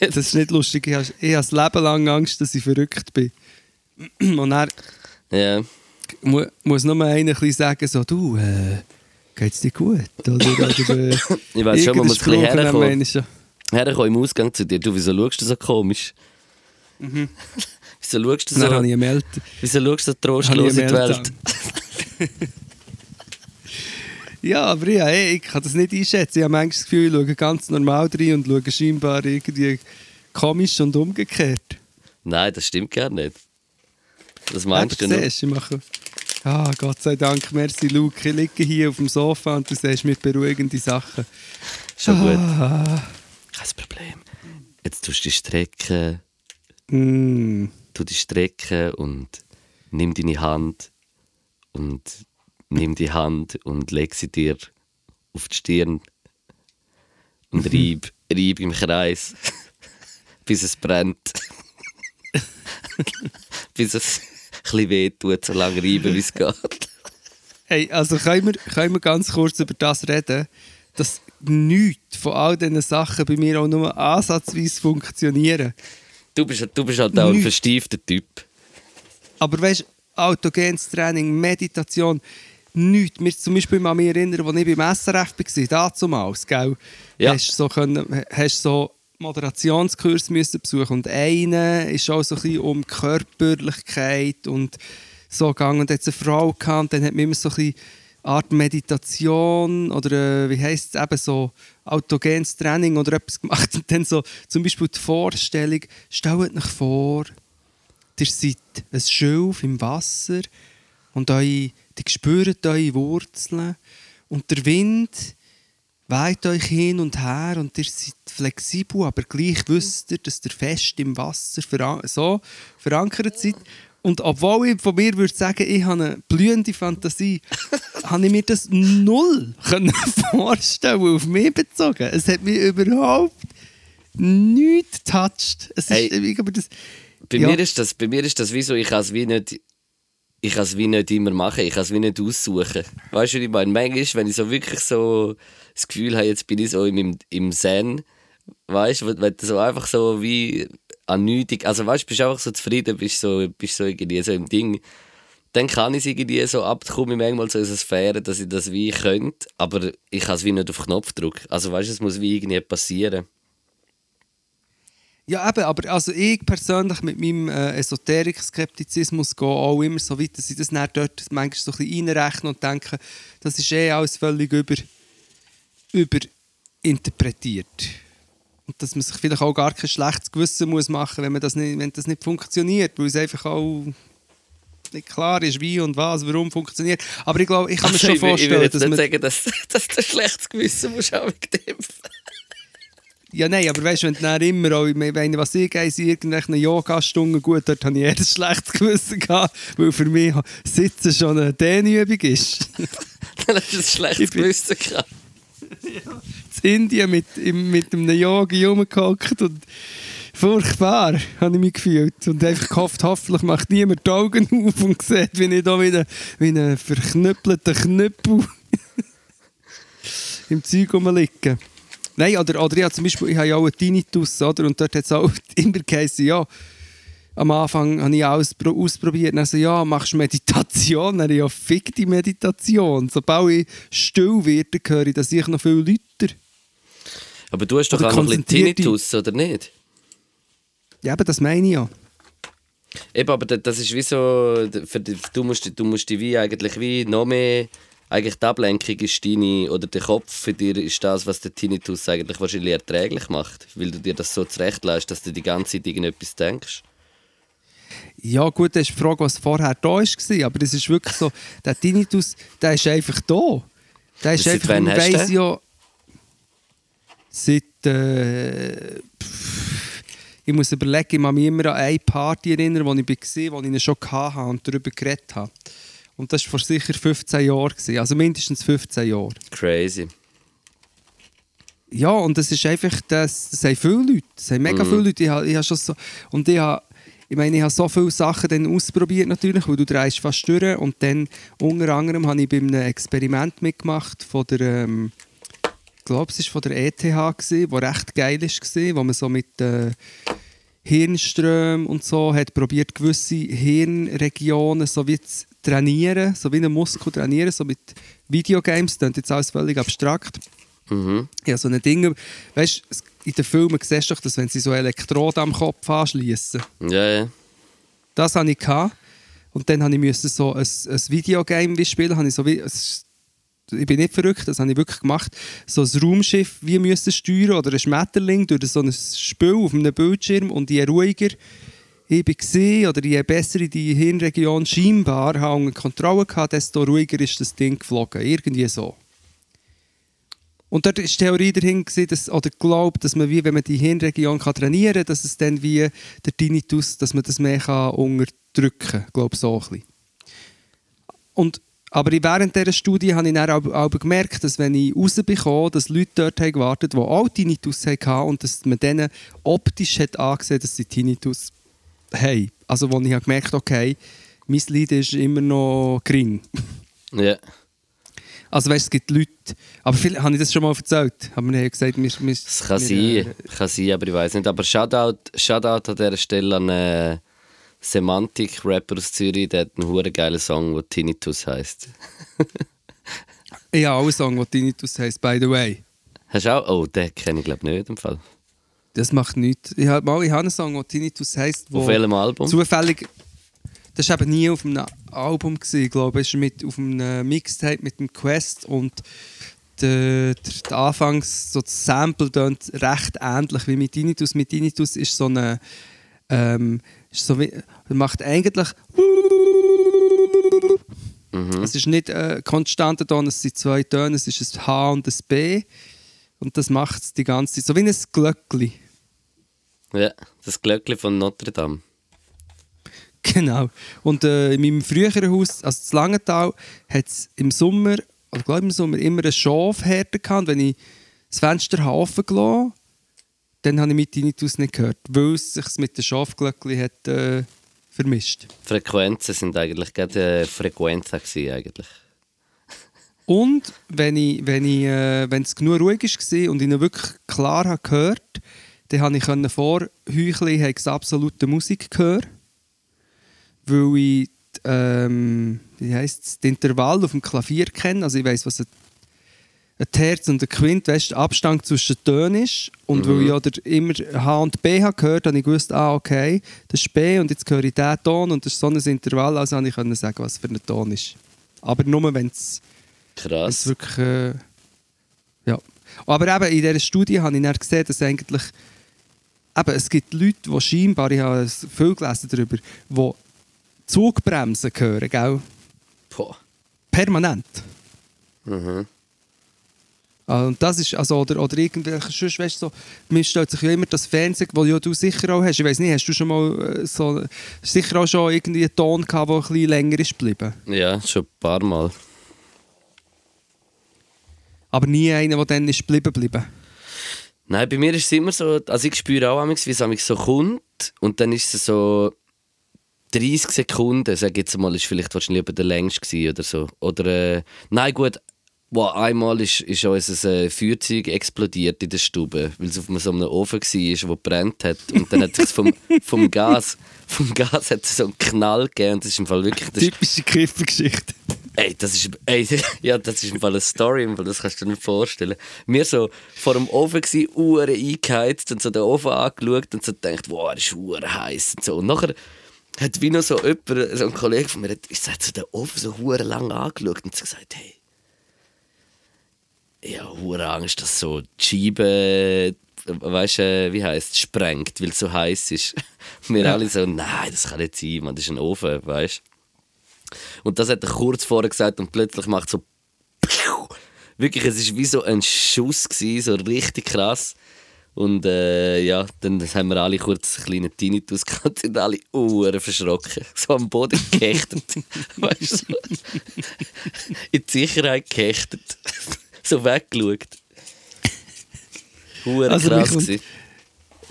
Das ist nicht lustig. Ich habe, ich habe das Leben lang Angst, dass ich verrückt bin. Und dann Ja. mu muss nur einer ein bisschen sagen, so, du, äh, geht's dir gut? Oder, oder, äh, Ich weiss schon, man muss ein bisschen herkommen. Herr, im Ausgang zu dir. Du, wieso schaust du so komisch? wieso schaust du Mhm. Dann habe so, ich eine wieso schaust du so trostlos in die Welt? Ja, aber ja, ey, ich kann das nicht einschätzen. Ich habe manchmal das Gefühl, ich schaue ganz normal rein und schaue scheinbar irgendwie komisch und umgekehrt. Nein, das stimmt gar nicht. Das meinst Eben, du siehst, ich mache... Ah, Gott sei Dank, merci Luke. Ich liege hier auf dem Sofa und du siehst mir beruhigende Sachen. Schon gut. Ah, Kein Problem. Jetzt tust du dich strecken, mm. tu dich strecken und nimm deine Hand und nimm die Hand und leg sie dir auf die Stirn und reib, reib im Kreis, bis es brennt. bis es ein bisschen weh tut, so lange reiben, wie es geht. Hey, also können wir, können wir ganz kurz über das reden, dass nichts von all diesen Sachen bei mir auch nur ansatzweise funktionieren. Du bist, du bist halt auch ein verstiefter Typ. Aber weißt du, autogenes Training, Meditation, nichts. Mir zum Beispiel mal mich erinnern, als ich beim SRF war, damals, gell? Ja. Hast so, können, hast so Moderationskurs müssen besuchen und einer ist auch so ein bisschen um Körperlichkeit und so gegangen und hat eine Frau gehabt und dann hat man immer so ein bisschen Art Meditation oder äh, wie heisst es eben so autogenes Training oder etwas gemacht und dann so zum Beispiel die Vorstellung, stellt euch vor, ihr seid ein Schilf im Wasser und eure, ihr spürt eure Wurzeln und der Wind weht euch hin und her und ihr seid flexibel, aber gleich wisst ihr, dass ihr fest im Wasser veran so verankert seid. Und obwohl ich von mir würde sagen, ich habe eine blühende Fantasie, habe ich mir das null können vorstellen, auf mich bezogen. Es hat mich überhaupt nichts getoucht. Es Hey. ist, glaube, das, Bei, Ja. mir ist das, bei mir ist das wie so, ich kann es wie nicht, ich kann es wie nicht immer machen, ich kann es wie nicht aussuchen. Weißt du, was ich meine? Manchmal, wenn ich so wirklich so das Gefühl habe, jetzt bin ich so im, im Zen, weißt du, wenn du so einfach so wie an also weißt du, bist einfach so zufrieden, bist so, bist so irgendwie so im Ding, dann kann ich es irgendwie so abkomme ich manchmal so in eine Sphäre, dass ich das wie könnte, aber ich kann es wie nicht auf Knopfdruck. Also weißt du, es muss wie irgendwie passieren. Ja, eben, aber also ich persönlich mit meinem äh, Esoterik-Skeptizismus gehe auch immer so weit, dass ich das dann dort manchmal so ein bisschen reinrechne und denke, das ist eh alles völlig über, überinterpretiert. Und dass man sich vielleicht auch gar kein schlechtes Gewissen muss machen wenn, man das nicht, wenn das nicht funktioniert, weil es einfach auch nicht klar ist, wie und was, warum funktioniert. Aber ich glaube, ich kann mir Also, schon ich, ich vorstellen, jetzt dass man... sagen, dass, dass du ein schlechtes Gewissen musst haben mit dem. Ja, nein, aber weißt du, wenn du dann immer auch, wenn was ich gehe, in irgendwelchen Yoga-Stunden, gut, dort habe ich eher ein schlechtes Gewissen gehabt, weil für mich Sitzen schon eine Dehnübung ist. Dann hast du ein schlechtes Ich Gewissen gehabt. in Indien mit, mit einem Yogi rumgehockt und furchtbar habe ich mich gefühlt. Und einfach gehofft, hoffentlich macht niemand die Augen auf und sieht, wie ich da wie ein verknüppelter Knüppel im Zeug rumliege. Nein, oder, oder ich habe zum Beispiel, ich habe ja auch einen Tinnitus, oder? Und dort hat es auch immer geheißen, ja, am Anfang habe ich alles pro- ausprobiert. Also ja, machst du Meditation? Dann ja, fick die Meditation. Sobald ich still werde, höre ich, dass ich noch viel lauter. Aber du hast doch auch noch ein Tinnitus, oder nicht? Ja, aber das meine ich ja. Eben, aber da- das ist wie so, die, du, musst, du musst dich wie eigentlich wie noch mehr, eigentlich die Ablenkung ist deine, oder der Kopf für dir ist das, was der Tinnitus eigentlich wahrscheinlich erträglich macht, weil du dir das so zurechtlässt, dass du die ganze Zeit irgendetwas denkst. Ja, gut, das ist die Frage, was vorher da war. Aber es ist wirklich so, der Tinnitus, der ist einfach da. Der ist Seit einfach, wann hast du ja... Seit... Äh, ich muss überlegen, ich kann mich immer an eine Party erinnern, wo ich war, wo ich ihn schon hatte und darüber geredet habe. Und das war vor sicher 15 Jahren. Also mindestens 15 Jahre. Crazy. Ja, und das ist einfach, das, das haben viele Leute, das haben mega viele Leute. Ich habe, ich habe schon so, und ich habe, ich meine, ich habe so viele Sachen dann ausprobiert natürlich, weil du drehst fast durch. Und dann unter anderem habe ich bei einem Experiment mitgemacht von der, ähm, ich glaube, es war von der ETH, gewesen, wo recht geil war, wo man so mit äh, Hirnströmen und so hat probiert, gewisse Hirnregionen so wie zu trainieren, so wie einen Muskel trainieren, so mit Videogames, das ist jetzt alles völlig abstrakt. Mhm. Ja, so ein Ding. Weißt du, in den Filmen siehst du doch, dass wenn sie so Elektroden am Kopf anschließen. Ja, ja. Das hatte ich. Gehabt. Und dann musste ich müssen so ein, ein Videogame wie spielen. Habe ich, so wie, es- ich bin nicht verrückt, das habe ich wirklich gemacht. So ein Raumschiff wie müssen steuern oder ein Schmetterling durch so ein Spiel auf einem Bildschirm. Und je ruhiger ich war oder je besser die Hirnregion scheinbar habe Kontrolle hatte, desto ruhiger ist das Ding geflogen. Irgendwie so. Und dort ist die Theorie dahin, dass, oder glaubt, dass man, wie, wenn man die Hirnregion kann trainieren kann, dass es dann wie der Tinnitus, dass man das mehr kann unterdrücken kann. Ich glaube, so ein bisschen. Und, aber während dieser Studie habe ich dann auch, auch gemerkt, dass wenn ich rausbekomme, dass Leute dort haben gewartet haben, die auch Tinnitus hatten und dass man denen optisch hat angesehen dass sie Tinnitus haben. Also wo ich habe gemerkt okay, mein Leid ist immer noch gering. ja. Also weißt, es gibt Leute, aber viel, habe ich das schon mal erzählt? Aber wir haben gesagt, wir, wir, Das kann wir, sein, kann sein, aber ich weiß nicht. Aber Shoutout, Shoutout an dieser Stelle an äh, Semantik-Rapper aus Zürich, der hat einen hure geilen Song, der Tinnitus heisst. Äh, ich habe auch einen Song, der Tinnitus heisst, by the way. Hast du auch? Oh, den kenne ich glaube nicht im Fall. Das macht nichts. Ich habe, mal, ich habe einen Song, der Tinnitus heisst, wo Auf welchem Album? zufällig... Das war eben nie auf einem Album, gewesen, ich glaube es war mit, auf einem Mixtape mit dem Quest und der, der, der Anfangs, so das Sample tönt recht ähnlich wie mit Tinnitus. Mit Tinnitus ist so eine... Ähm, ist so wie, macht eigentlich... Mhm. Es ist nicht äh, konstanter Ton, es sind zwei Töne, es ist ein H und ein B. Und das macht es die ganze Zeit. So wie ein Glöckli. Ja, das Glöckli von Notre Dame. Genau. Und äh, in meinem früheren Haus, also in Langenthal, hat es im Sommer, oder glaube im Sommer, immer eine Schafherde gehabt. Und wenn ich das Fenster offen gelassen dann habe ich mit Tinnitus nicht gehört, weil es sich mit den Schafglöckli hat äh, vermischt. Frequenzen sind eigentlich gerade äh, Frequenzen gewesen, eigentlich. Und wenn ich, wenn ich, äh, wenn es genug ruhig war und ich ihn wirklich klar habe gehört, dann konnte ich können vor Heuchli habe ich absolute Musik gehört, weil ich ähm, wie es, das Intervall auf dem Klavier kenne. Also ich weiß, was ein, ein Terz und ein Quint, weißt, der Abstand zwischen den Tönen ist. Und weil ich ja der immer H und B habe gehört, habe ich gewusst, ah okay, das ist B und jetzt höre ich diesen Ton und das ist so ein Intervall, also konnte ich können sagen, was für ein Ton ist. Aber nur wenn es es Krass. wirklich. Äh, ja. Aber eben in dieser Studie habe ich dann gesehen, dass eigentlich eben, es gibt Leute, die scheinbar, ich habe viel gelesen darüber, die Zugbremsen hören, gell? Boah. Permanent. Mhm. Ah, Und das ist, also, oder, oder irgendwelche, sonst, weißt du, so, mir stellt sich ja immer das Fernsehen, das ja du sicher auch hast. Ich weiß nicht, hast du schon mal äh, so, sicher auch schon irgendwie einen Ton gehabt, der ein bisschen länger ist geblieben? Ja, schon ein paar Mal. Aber nie einen, der dann ist geblieben geblieben. Nein, bei mir ist es immer so, also ich spüre auch, manchmal, wie es so kommt und dann ist es so 30 Sekunden, sag ich jetzt mal, ist vielleicht wahrscheinlich über der längste gewesen oder so. Oder, äh, nein gut, wow, einmal ist, ist unser äh, Feuerzeug explodiert in der Stube, weil es auf so einem Ofen war, der brennt hat und dann hat es vom, vom Gas, vom Gas hat so einen Knall gegeben und das ist im Fall wirklich... Das Typische Kiffergeschichte. Ey, das ist, ey, ja, das ist im Fall eine Story, Fall, das kannst du dir nicht vorstellen. Wir so vor dem Ofen gsi, Uhren eingeheizt und so den Ofen angeschaut und so gedacht, wow, er ist uhren heiß und so. Und nachher hat wie noch so jemand, so ein Kollege von mir, hat, hat so den Ofen so uhren lang angeschaut und so gesagt, hey, ja, hure Angst, dass so die Scheibe, weißt du, wie heißt sprengt, weil es so heiß ist. Wir Ja. alle so, nein, das kann nicht sein, man, das ist ein Ofen, weißt du. Und das hat er kurz vorher gesagt und plötzlich macht so! Wirklich, es war wie so ein Schuss, gewesen, so richtig krass. Und äh, ja, dann haben wir alle kurz einen kleinen Tinnitus gehabt und sind alle uhren verschrocken. So am Boden gehechtet. weißt du? In die Sicherheit gehechtet. So weggeschaut. Hure Also, krass mich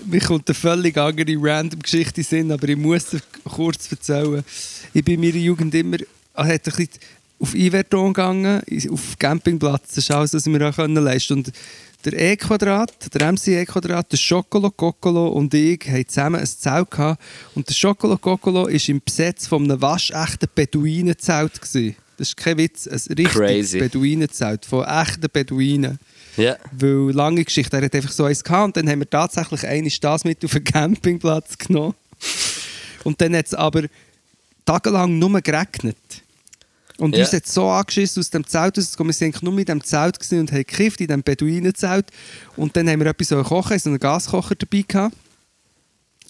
kommt- kommt eine völlig andere random Geschichte in Sinn, aber ich muss kurz erzählen. Ich bin in meiner Jugend immer hat ein bisschen auf Iverton gegangen, auf Campingplatz. Das ist alles, was ich mir auch leisten Und der E-Quadrat, der MC E-Quadrat, der Schokolo Kokolo und ich haben zusammen ein Zelt gehabt. Und der Schokolo Kokolo war im Besitz von einem waschechten Beduinenzelt. gewesen. Das ist kein Witz, ein richtiges Crazy. Beduinenzelt von echten Beduinen. Ja. Weil lange Geschichte, er hat einfach so eins gehabt und dann haben wir tatsächlich eines das mit auf den Campingplatz genommen. Und dann hat es aber tagelang nur geregnet. Und Ja. uns hat so angeschissen aus dem Zelt rauszukommen. Wir eigentlich nur in diesem Zelt und haben gekifft, in diesem Beduinenzelt. Und dann haben wir etwas so kochen, so einen Gaskocher dabei gehabt.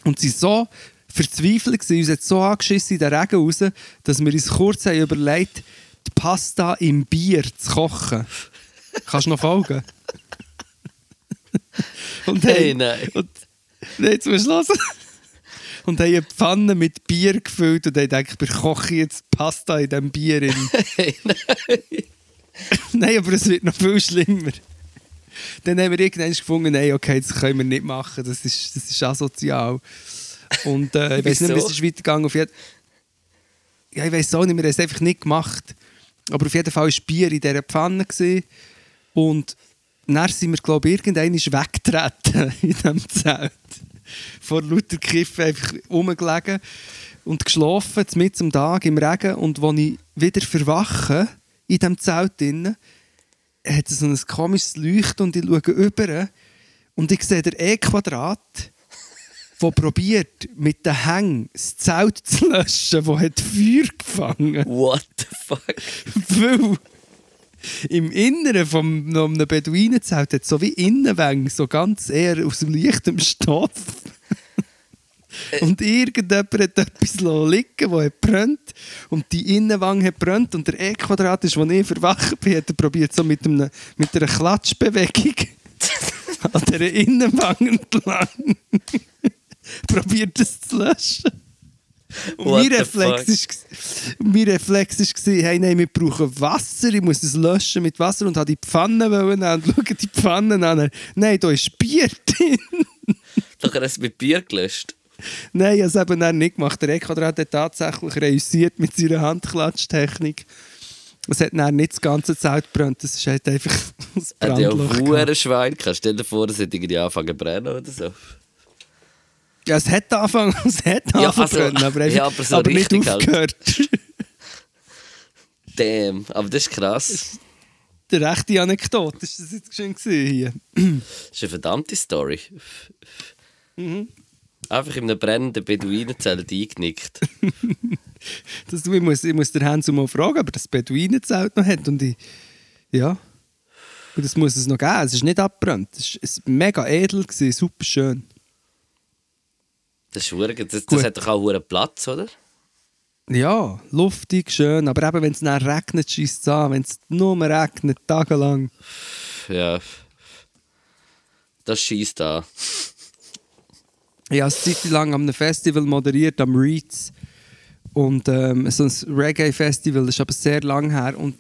Und sie so verzweifelt uns hat so angeschissen in den Regen raus, dass wir uns kurz haben überlegt, die Pasta im Bier zu kochen. Kannst du noch folgen? und Hey, haben- nein. Und, nein, jetzt musst du hören. Und haben eine Pfanne mit Bier gefüllt und haben gedacht, wir kochen jetzt Pasta in diesem Bier. In. Hey, nein. Nein, aber es wird noch viel schlimmer. Dann haben wir irgendwann gefunden, nein, okay, das können wir nicht machen, das ist, das ist asozial. Und äh, ich weiß nicht, wie es ist weitergegangen. Auf jeden... Ja, ich weiß auch nicht, wir haben es einfach nicht gemacht. Aber auf jeden Fall war Bier in dieser Pfanne. Gewesen. Und dann sind wir, glaube ich, irgendwann weggetreten in diesem Zelt. Vor lauter Kiffen einfach rumgelegen und geschlafen, mitten am Tag im Regen. Und als ich wieder verwache, in diesem Zelt drinnen, hat es so ein komisches Leuchten und ich schaue über und ich sehe den E-Quadrat, der probiert, mit den Hängen das Zelt zu löschen, das hat Feuer gefangen What the fuck? weil im Inneren von einem Beduinenzelt hat so wie Innenwänge, so ganz eher aus leichtem Stoff. Und irgendjemand hat etwas liegen das brennt. Und die Innenwange hat brennt. Und der E-Quadrat ist, wo ich verwacht bin, hat er probiert, so mit, einem, mit einer Klatschbewegung an dieser Innenwange entlang probiert es zu löschen. Und What mein Reflex, ist, mein Reflex war, hey, nein, wir brauchen Wasser, ich muss es löschen mit Wasser und habe die Pfanne wollen und schaue die Pfanne an. Nein, da ist Bier drin. Doch, er hat es mit Bier gelöscht. nein, ich habe es eben dann nicht gemacht. Der E-Quadrat hat tatsächlich reüssiert mit seiner Handklatschtechnik. Es hat dann nicht das ganze Zelt gebrannt, es ist halt einfach das Er hat ja Brandloch. auch Schwein gehabt. Stell dir vor, es hätte irgendwie angefangen zu brennen oder so. Ja, es hat angefangen, es hat Ja, angefangen, also- aber, einfach, ja, aber so aber nicht richtig halt. aufgehört. Damn, aber das ist krass. Die rechte Anekdote, ist das jetzt schön hier? Das ist eine verdammte Story. Einfach in einem brennenden Beduinenzelt eingenickt. Das, ich, muss, ich muss den Hans mal fragen, ob er das Beduinenzelt noch hat. Und ich, ja. Und das muss es noch geben. Es ist nicht abbrannt. Es war mega edel, gewesen, super schön. Das, ist verdammt- das, das hat doch auch einen Platz, oder? Ja, luftig, schön. Aber eben, wenn es dann regnet, schießt es an. Wenn es nur regnet, tagelang. Ja. Das schießt an. Ich habe eine Zeit lang an einem Festival moderiert, am Reeds. Und ähm, so ein Reggae-Festival, das ist aber sehr lang her. Und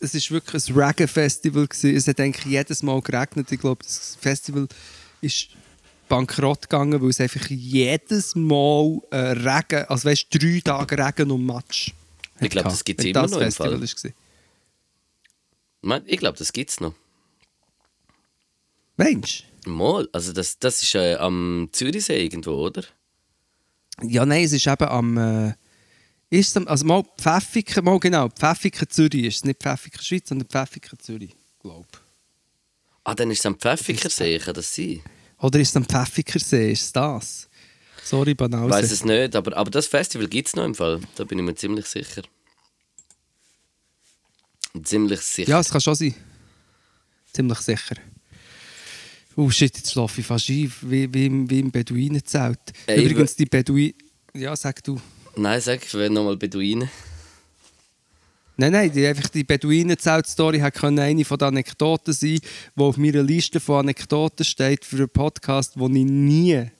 es war wirklich ein Reggae-Festival. gewesen. Es hat eigentlich jedes Mal geregnet. Ich glaube, das Festival ist bankrott gegangen, weil es einfach jedes Mal äh, Regen, also weißt du, drei Tage Regen und Matsch. Ich glaube, das gibt's wenn immer das noch im Festival Fall. ist gewesen. Man- Ich glaube, das gibt es noch. Mensch. Mal, also das, das ist äh, am Zürichsee irgendwo, oder? Ja, nein, es ist eben am. Äh, ist es am also mal Pfäffiken, mal genau, Pfäffiken Zürich ist es. Nicht Pfäffiken Schweiz, sondern Pfäffiken Zürich, glaube Ah, dann ist es am Pfäffikersee, kann das sein? Oder ist es am Pfäffikersee? Ist es das? Sorry, Ich Banause. weiß es nicht, aber, aber das Festival gibt es noch im Fall. Da bin ich mir ziemlich sicher. Ziemlich sicher. Ja, es kann schon sein. Ziemlich sicher. Oh shit, jetzt schlafe ich fast ein, wie, wie, im, wie im Beduinenzelt. Übrigens, die Beduinen. Ja, sag du. Nein, sag, ich will nochmal Beduinen. Nein, nein, die, einfach die Beduinenzelt-Story können eine von den Anekdoten sein, die auf meiner Liste von Anekdoten steht für einen Podcast, den ich nie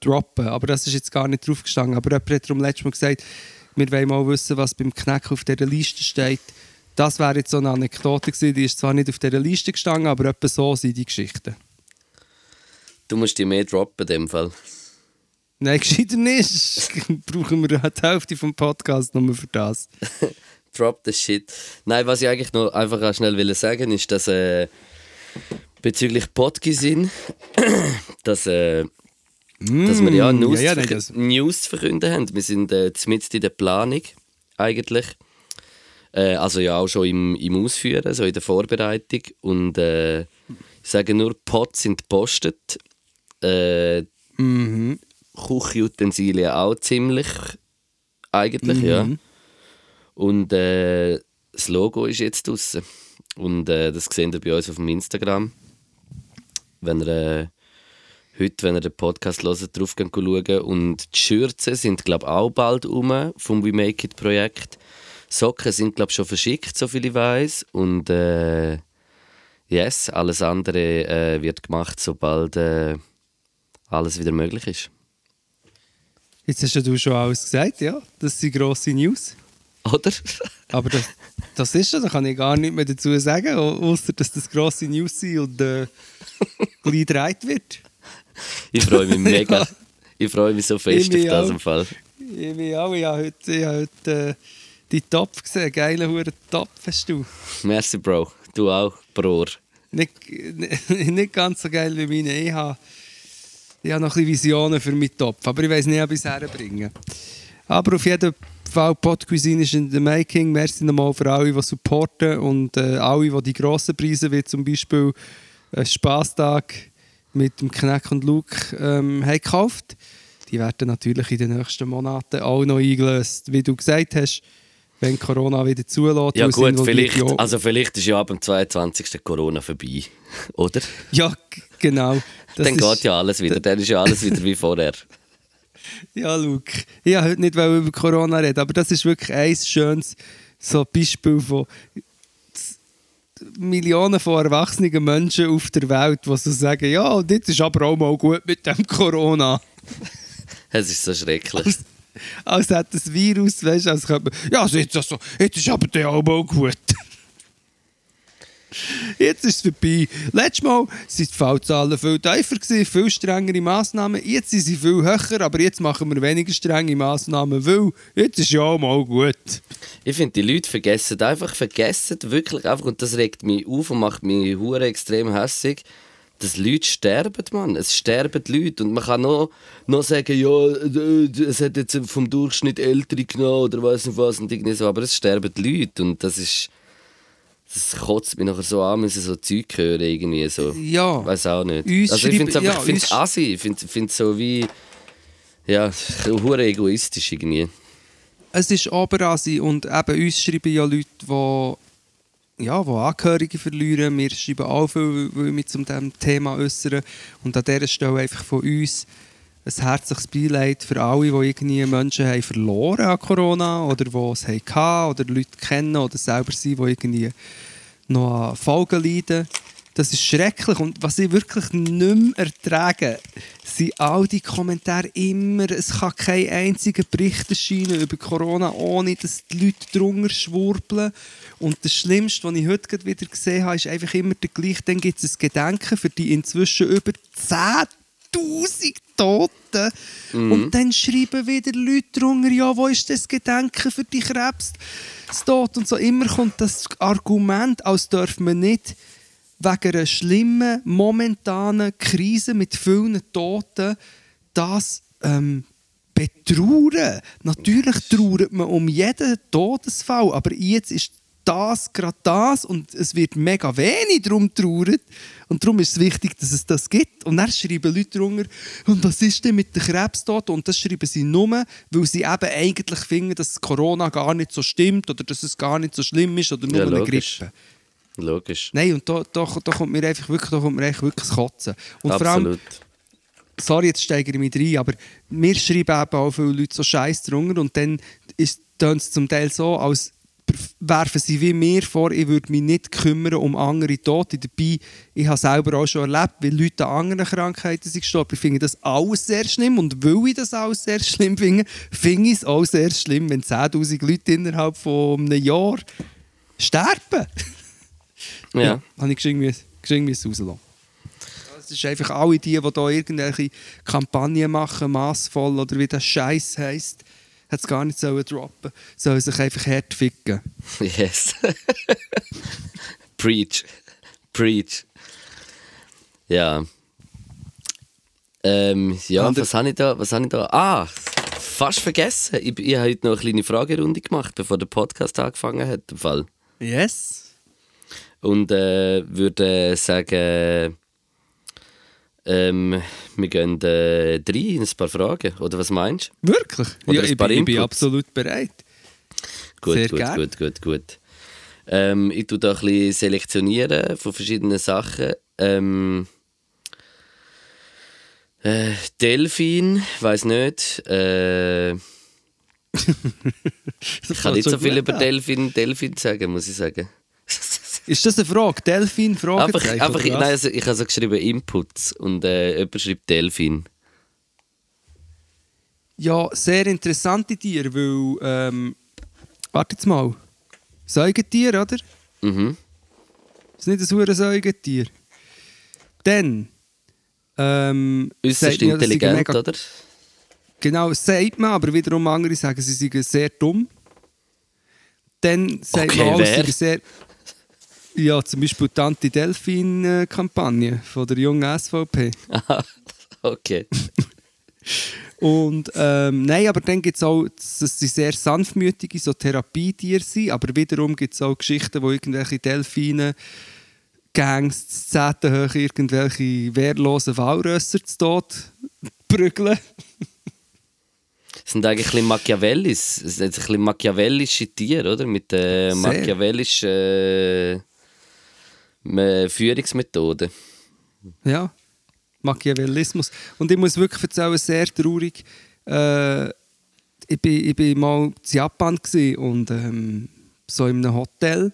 droppe. Aber das ist jetzt gar nicht draufgestanden. Aber jemand hat darum letztes Mal gesagt, wir wollen mal wissen, was beim Knack auf dieser Liste steht. Das wäre jetzt so eine Anekdote gewesen, die ist zwar nicht auf dieser Liste gestanden, aber etwa so sind die Geschichten. Du musst die mehr droppen in dem Fall. Nein, gescheiter nicht. Brauchen wir die Hälfte vom Podcast nur für das. Drop the shit. Nein, was ich eigentlich noch einfach schnell will sagen ist, dass äh, bezüglich Podgisin, dass, äh, dass wir ja News, Mm, ja, ja, nein, zu das- News zu verkünden haben. Wir sind äh, mitten in der Planung eigentlich. Äh, also ja auch schon im, im Ausführen, so in der Vorbereitung. Und äh, ich sage nur, Pots sind gepostet. Äh, Mhm. Küchenutensilien auch ziemlich. Eigentlich, ja. Und äh, das Logo ist jetzt draußen. Und äh, das seht ihr bei uns auf dem Instagram. Wenn ihr äh, heute, wenn ihr den Podcast hört, drauf schauen. Und die Schürzen sind, glaube ich, auch bald um vom We Make It Projekt. Socken sind, glaube ich, schon verschickt, so viel ich weiß. Und äh, yes, alles andere äh, wird gemacht, sobald äh, alles wieder möglich ist. Jetzt hast ja du schon alles gesagt, ja. Das sind grosse News. Oder? Aber das, das ist schon, da kann ich gar nicht mehr dazu sagen, au- ausser dass das grosse News sind und äh, gleich gedreht wird. Ich freue mich mega. Ja. Ich freue mich so fest Ich auf mich das im Fall. Ich bin auch, ich habe heute, ich habe heute äh, die Topf gesehen, geile Hure Topf hast du. Merci, Bro. Du auch, Bror. Nicht, nicht, ganz so geil wie meine. Ich habe, ich habe noch ein bisschen Visionen für meinen Topf, aber ich weiß nicht, ob ich es herbringen. Aber auf jeden Fall, Podcuisine ist in the making. Merci nochmal für alle, die supporten und äh, alle, die die grossen Preise, wie zum Beispiel einen Spaßtag mit dem Knack und Luke ähm, haben gekauft. Die werden natürlich in den nächsten Monaten auch noch eingelöst. Wie du gesagt hast, wenn Corona wieder zulässt. Ja gut, vielleicht, ja- also vielleicht ist ja ab dem 22. Corona vorbei. Oder? Ja, genau. Dann ist- geht ja alles wieder. Dann ist ja alles wieder wie vorher. Ja, Luke. Ich wollte heute nicht über Corona reden, aber das ist wirklich ein schönes so Beispiel von Millionen von erwachsenen Menschen auf der Welt, die so sagen, ja, jetzt ist aber auch mal gut mit dem Corona. Es ist so schrecklich. Als hätte das Virus, weißt du, als könnte man, ja, jetzt, also, jetzt ist aber der auch mal gut. Jetzt ist es vorbei. Letztes Mal waren die Fallzahlen viel tiefer, viel strengere Massnahmen. Jetzt sind sie viel höher, aber jetzt machen wir weniger strenge Massnahmen, weil jetzt ist ja auch mal gut. Ich finde, die Leute vergessen einfach, vergessen wirklich einfach, und das regt mich auf und macht mich hure extrem hässig, dass Leute sterben, Mann. Es sterben Leute. Und man kann noch, noch sagen, ja, es hat jetzt vom Durchschnitt Ältere genommen oder weiß nicht was und irgendwie so, aber es sterben Leute. Und das ist. Das kotzt mich nachher so an, sie so Zeug hören, irgendwie so. Ja. Weiß auch nicht. Uns also ich finde es einfach, ja, ich finde es assi. Ich finde es so wie. Ja, hure egoistisch irgendwie. Es ist Oberasi und eben uns schreiben ja Leute, die ja, wo Angehörige verlieren. Wir schreiben auch viel, weil wir zu diesem Thema äußern. Und an dieser Stelle einfach von uns ein herzliches Beileid für alle, die irgendwie Menschen haben verloren an Corona oder die es hatten oder Leute kennen oder selber sind, die irgendwie noch an Folgen leiden. Das ist schrecklich. Und was ich wirklich nicht mehr ertrage, sind all die Kommentare immer, es kann kein einziger Bericht erscheinen über Corona, ohne dass die Leute drunter schwurbeln. Und das Schlimmste, was ich heute wieder gesehen habe, ist einfach immer der gleiche. Dann gibt es ein Gedenken für die inzwischen über 10'000 Toten. Und dann schreiben wieder Leute drunter, ja, wo ist das Gedenken für die Krebs? Das Tod und so. Immer kommt das Argument, als dürfen man nicht wegen einer schlimmen, momentanen Krise mit vielen Toten das ähm, betrauern. Natürlich trauert man um jeden Todesfall, aber jetzt ist das gerade das und es wird mega wenig darum trauert. Und darum ist es wichtig, dass es das gibt. Und dann schreiben Leute drunter, und was ist denn mit den Krebstoten? Und das schreiben sie nur, weil sie eben eigentlich finden, dass Corona gar nicht so stimmt oder dass es gar nicht so schlimm ist oder nur Ja, eine logisch. Grippe. Logisch. Nein, und da, da, da kommt mir einfach wirklich, da kommt mir eigentlich wirklich das Kotzen. Und vor allem, Absolut. sorry, jetzt steigere ich mich rein, aber mir schreiben eben auch viele Leute so Scheiß drunter und dann ist es zum Teil so, als werfen sie wie mir vor, ich würde mich nicht kümmern um andere Tote. Dabei, ich habe selber auch schon erlebt, wie Leute an anderen Krankheiten sind gestorben. Ich finde das alles sehr schlimm und weil ich das alles sehr schlimm finde, finde ich es auch sehr schlimm, wenn 10'000 Leute innerhalb von einem Jahr sterben. Ja. habe ich müssen rauslassen. Es ist einfach alle die, die hier irgendwelche Kampagnen machen, massvoll oder wie das Scheiß heisst, hat es gar nicht sollen droppen, sollen sich einfach hart ficken. Yes. Preach. Preach. Ja. Ähm, ja, was habe ich da? Was habe ich da? Ah, fast vergessen. Ich, ich habe heute noch eine kleine Fragerunde gemacht, bevor der Podcast angefangen hat. Im Fall. Yes. Und äh, würde sagen, ähm, wir gehen äh, rein in ein paar Fragen. Oder was meinst du? Wirklich? Oder ja, ich, bin, ich bin absolut bereit. Gut, Sehr gut, gern. gut, gut, gut. Ähm, ich tue da ein bisschen selektionieren von verschiedenen Sachen. Ähm, äh, Delfin, weiß nicht. Äh, ich kann nicht so viel über Delfin, Delfin sagen, muss ich sagen. Ist das eine Frage? Delfin? Einfach, Fragezeichen? einfach, oder nein, also ich habe so geschrieben Inputs und äh, jemand schreibt Delfin. Ja, sehr interessante Tiere, weil. Ähm, warte jetzt mal. Säugetier, oder? Mhm. Das ist nicht ein Säugetier. Dann. Ähm, Äußerst intelligent, mega- oder? Genau, das sagt man, aber wiederum andere sagen, sie seien sehr dumm. Dann sagt Okay, man auch, sie sehr. Ja, zum Beispiel die Anti-Delfin-Kampagne von der jungen SVP. Aha, okay. Und ähm, nein, aber dann gibt es auch, dass sie sehr sanftmütige so Therapietiere sind, aber wiederum gibt es auch Geschichten, wo irgendwelche Delfine Gangs zu hoch irgendwelche wehrlosen Walrösser zu Tod prügeln. Das sind eigentlich ein bisschen Machiavellis. Das sind ein bisschen machiavellische Tiere, oder? Mit äh, machiavellischen äh, Führungsmethoden. Ja, Machiavellismus. Und ich muss wirklich erzählen, sehr traurig. Äh, ich bin, ich bin mal in Japan und ähm, so in einem Hotel.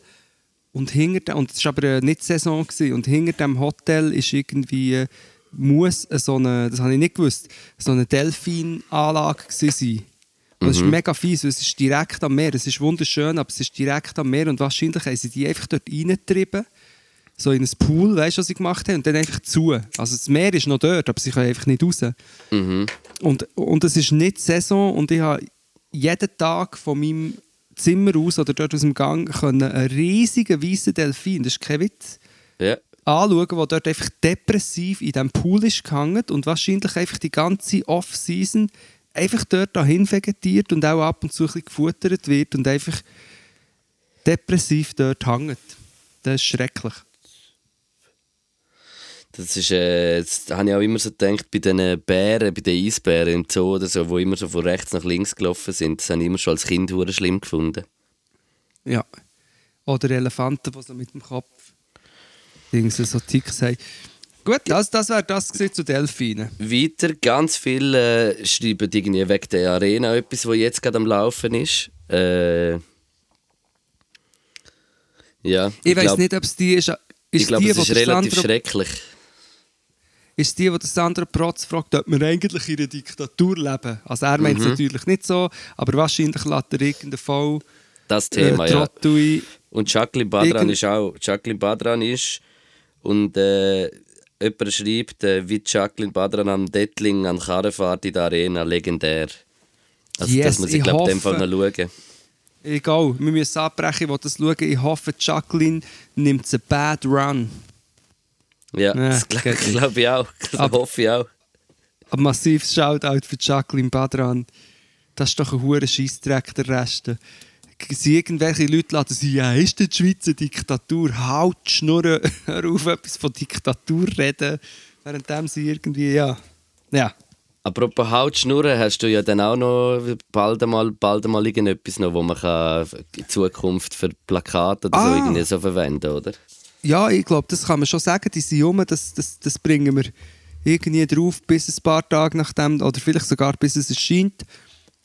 Und hinter dem, und es war aber nicht Saison gewesen, und hinter dem Hotel ist irgendwie äh, muss so eine, das habe ich nicht gewusst, so eine Delfinanlage gewesen sein. Und das ist mega fies, weil es ist direkt am Meer. Es ist wunderschön, aber es ist direkt am Meer und wahrscheinlich haben sie die einfach dort reingetrieben so in ein Pool, weißt du, was sie gemacht haben, und dann einfach zu. Also das Meer ist noch dort, aber sie können einfach nicht raus. Mhm. Und, und es ist nicht Saison und ich habe jeden Tag von meinem Zimmer aus oder dort aus dem Gang können einen riesigen weißen Delfin, das ist kein Witz, Ja. anschauen, der dort einfach depressiv in diesem Pool ist gehangen und wahrscheinlich einfach die ganze Off-Season einfach dort dahin vegetiert und auch ab und zu ein bisschen gefuttert wird und einfach depressiv dort hängt. Das ist schrecklich. Das ist, äh, das habe ich auch immer so gedacht, bei den Bären, bei den Eisbären im Zoo oder so, wo immer so von rechts nach links gelaufen sind. Das habe ich immer schon als Kind hure schlimm gefunden. Ja. Oder Elefanten, die so mit dem Kopf Dings, so Ticks haben. Gut, das, das wäre das zu Delfinen. Weiter, ganz viele äh, schreiben irgendwie wegen der Arena etwas, was jetzt gerade am Laufen ist. Äh, ja, Ich, weiß glaub- nicht, ob es die ist. Ist Ich glaube, die, es ist relativ schrecklich. Ist die, wo der Sandro Protz fragt, ob wir eigentlich in einer Diktatur leben. Also er meint es Mhm. natürlich nicht so, aber wahrscheinlich lässt er irgendeinen Fall Das Thema, äh, ja. Trottel ein. Und Jacqueline Badran ist auch. Jacqueline Badran ist. Und äh, jemand schreibt, äh, wie Jacqueline Badran am Dettling an Karrenfahrt in der Arena, legendär. Also Yes, das muss ich ich glaube in dem Fall noch schauen. Egal, wir müssen abbrechen, ich will das schauen. Ich hoffe, Jacqueline nimmt einen Bad Run. Ja, Ja, das glaube glaub ich auch. Das Aber- hoffe ich auch. Ein massives Shoutout für Jacqueline Badran. Das ist doch ein hoher Scheissdreck, der Rest. Sie irgendwelche Leute laden sie, ja, ist denn die Schweiz eine Diktatur? Die Schnurren, hör auf, etwas von Diktatur reden. Währenddem sie irgendwie, ja. Ja. Apropos Hautschnurren, hast du ja dann auch noch bald einmal, bald einmal irgendetwas noch, wo man kann in Zukunft für Plakate oder so Ah. irgendwie so verwenden, oder? Ja, ich glaube, das kann man schon sagen. Die sind um, das, das, das bringen wir irgendwie drauf, bis ein paar Tage nachdem, oder vielleicht sogar bis es erscheint.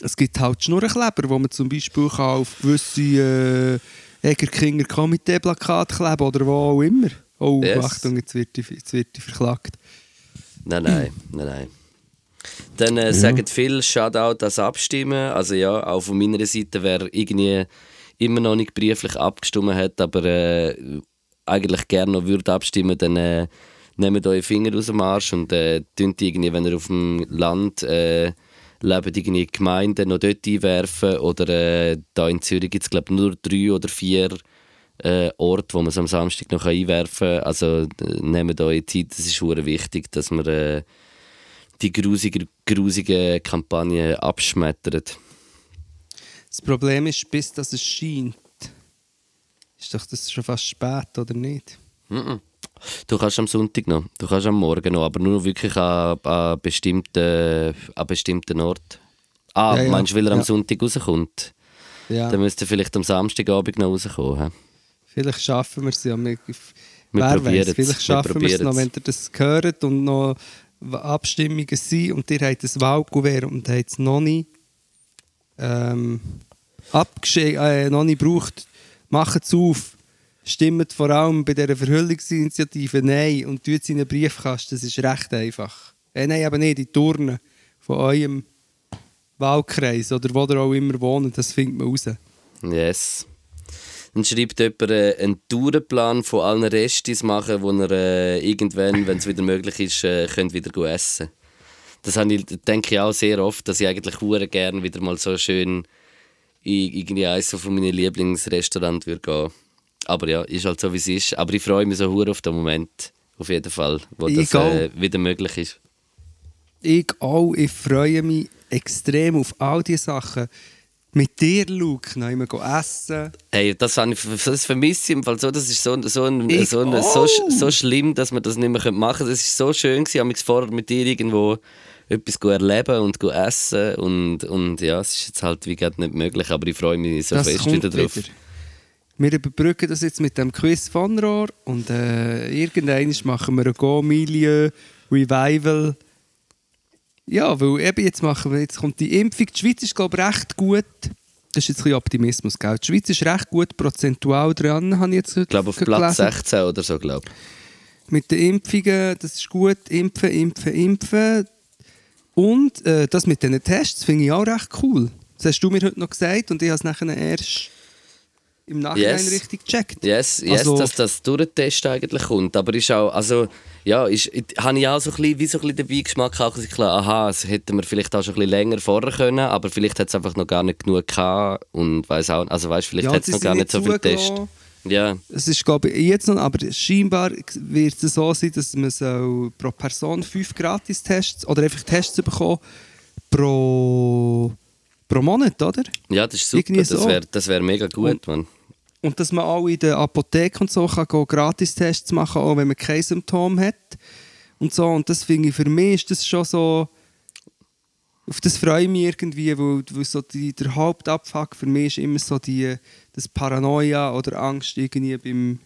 Es gibt halt Schnurrenkleber, wo man zum Beispiel kann auf gewisse äh, Egerkinger Komitee-Plakate kleben oder wo auch immer. Oh, Yes. Achtung, jetzt wird, ich, jetzt wird ich verklagt. Nein, nein, nein, nein. Dann äh, sagen viele Shoutout das Abstimmen. Also ja, auch von meiner Seite, wer irgendwie immer noch nicht brieflich abgestimmt hat, aber äh, eigentlich gerne noch würde abstimmen, dann äh, nehmt eure Finger aus dem Arsch und äh, irgendwie, wenn ihr auf dem Land äh, lebt, irgendwie Gemeinden noch dort einwerfen. Oder äh, in Zürich gibt es glaube nur drei oder vier äh, Orte, wo man es am Samstag noch einwerfen kann. Also äh, nehmt eure Zeit, das ist sehr wichtig, dass man äh, die grusige, grusige Kampagne abschmettert. Das Problem ist, bis das es scheint, ist doch das schon fast spät, oder nicht? Mhm. Du kannst am Sonntag noch, du kannst am Morgen noch, aber nur wirklich an, an, bestimmten, an bestimmten Ort. Ah, Ja, ja. meinst du, weil er am Ja. Sonntag rauskommt? Ja. Dann müsste vielleicht am Samstagabend noch rauskommen. Vielleicht schaffen wir es ja. Wir, Wir wer weiß, vielleicht schaffen wir es noch, wenn ihr das hört und noch Abstimmungen sind und ihr habt ein Wahlkuvert und habt es noch nicht ähm, abgeschickt, äh, noch nicht gebraucht. Macht es auf. Stimmt vor allem bei dieser Verhüllungsinitiative Nein und tut es in einen Briefkasten. Das ist recht einfach. Äh, nein, aber nicht die Turnen von eurem Wahlkreis oder wo ihr auch immer wohnt. Das findet man raus. Yes. Dann schreibt jemand äh, einen Tourenplan von allen Restis machen, wo er äh, irgendwann, wenn es wieder möglich ist, äh, könnt wieder essen Das ich, denke ich auch sehr oft, dass ich eigentlich hure gerne wieder mal so schön in irgendwie eines so von meinen Lieblingsrestaurants würde gehen. Aber ja, ist halt so wie es ist. Aber ich freue mich so hure auf den Moment, auf jeden Fall, wo Ich das äh, wieder möglich ist. Ich auch. Ich freue mich extrem auf all diese Sachen. Mit dir, Luke, noch immer essen. Hey, das, ich, das vermisse ich im Fall so. Das ist so, so, ein, Ich so, ein, so, so schlimm, dass man das nicht mehr machen können. Es war so schön, gewesen, amigs vorher mit dir irgendwo etwas gut erleben und gut essen. Und, und ja, es ist jetzt halt wie gesagt nicht möglich, aber ich freue mich so das fest wieder drauf. wieder. Wir überbrücken das jetzt mit dem Quiz von Rohr und äh, irgendwann machen wir ein Go-Milieu Revival. Ja, weil eben jetzt machen wir, jetzt kommt die Impfung. Die Schweiz ist, glaube ich, recht gut. Das ist jetzt ein bisschen Optimismus, gell? Die Schweiz ist recht gut prozentual dran, habe ich jetzt Ich glaube auf Platz gelesen. 16 oder so, glaube Mit den Impfungen, das ist gut. Impfen, impfen, impfen. Und äh, das mit diesen Tests finde ich auch recht cool. Das hast du mir heute noch gesagt und ich habe es nachher erst im Nachhinein Yes. richtig gecheckt. Yes, yes Also- dass das durch den Test eigentlich kommt. Aber ist auch, also, ja, ist, ich- habe ich auch so ein bisschen, wie so ein bisschen den Beigeschmack dass ich aha, das hätten wir vielleicht auch schon ein bisschen länger vorher können, aber vielleicht hat es einfach noch gar nicht genug gehabt und weiß auch, also weißt, vielleicht Ja, hat es noch gar nicht so viel Test. Ja, Es ist, glaube ich, jetzt noch, aber scheinbar wird es so sein, dass man so pro Person fünf Gratis-Tests oder einfach Tests bekommen pro, pro Monat, oder? ja, das ist super, Irgendwie das so. wäre das wär mega gut, Mann. Und dass man auch in der Apotheke und so kann Gratistests machen auch wenn man kein Symptom hat. Und so. Und das finde ich, für mich ist das schon so... auf das freue ich mich irgendwie, weil, weil so die, der Hauptabfuck für mich ist immer so die, das Paranoia oder Angst irgendwie beim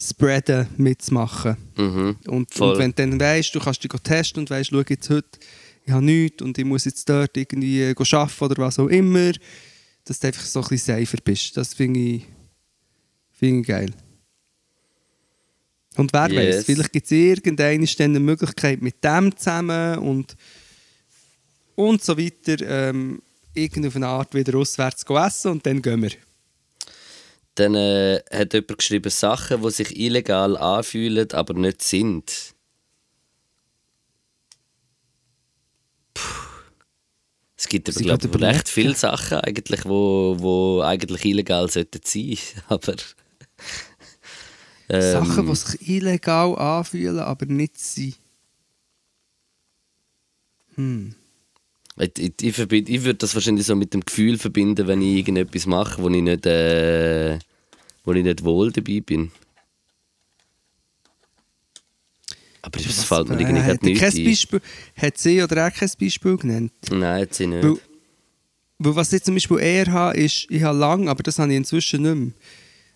Spreaden mitzumachen. Mhm. Und, und wenn du dann weißt, du kannst dich testen und weißt, schau jetzt heute, ich habe nichts und ich muss jetzt dort irgendwie arbeiten oder was auch immer, dass du einfach so ein bisschen safer bist. Das finde ich, finde ich geil. Und wer Yes. weiß, vielleicht gibt es irgendeine eine Möglichkeit mit dem zusammen und, und so weiter, ähm, irgendwie auf eine Art wieder auswärts essen und dann gehen wir. Dann äh, hat jemand geschrieben, Sachen, die sich illegal anfühlen, aber nicht sind. Puh. Es gibt aber, Sie glaub, gerade ich, recht viele Sachen, eigentlich, wo, wo eigentlich illegal sollten sein. Aber. ähm, Sachen, die sich illegal anfühlen, aber nicht sind. Hm. Ich, ich, verbind- ich würde das wahrscheinlich so mit dem Gefühl verbinden, wenn ich irgendetwas mache, wo ich nicht, äh, wo ich nicht wohl dabei bin. Aber das fällt mir irgendwie Äh, hat nicht kein ein. Beispiel, Hat sie oder er kein Beispiel genannt? Nein, jetzt sie nicht. Weil, weil was ich zum Beispiel eher habe, ist, ich habe lange, aber das habe ich inzwischen nicht mehr,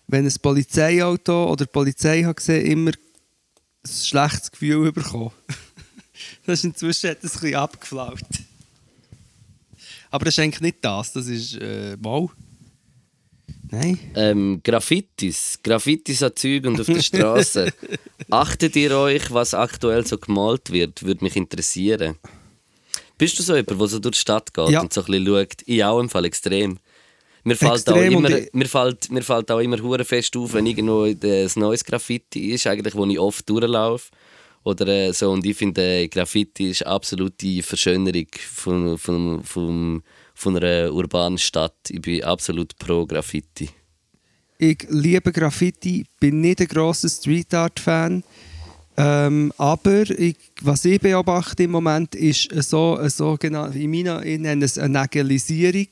wenn ein Polizeiauto oder die Polizei hat gesehen, immer ein schlechtes Gefühl bekommen. das ist inzwischen hat das ein bisschen abgeflaut. Aber das ist eigentlich nicht das, das ist äh, mal. Nein. Ähm, Graffitis. Graffitis an Zeug und auf der Straße. Achtet ihr euch, was aktuell so gemalt wird? Würde mich interessieren. Bist du so jemand, der so durch die Stadt geht Ja. und so ein bisschen schaut? Ich auch im Fall extrem. Mir fällt, auch immer, mir, fällt, mir fällt auch immer hure fest auf, wenn irgendwo ein neues Graffiti ist, eigentlich, wo ich oft durchlaufe. Oder äh, so. Und ich finde, äh, Graffiti ist absolute Verschönerung von, von, von, von einer urbanen Stadt. Ich bin absolut pro Graffiti. Ich liebe Graffiti, bin nicht ein grosser Street Art Fan. Ähm, aber ich, was ich beobachte im Moment ist so eine sogenannte, in meiner eine Nägelisierung.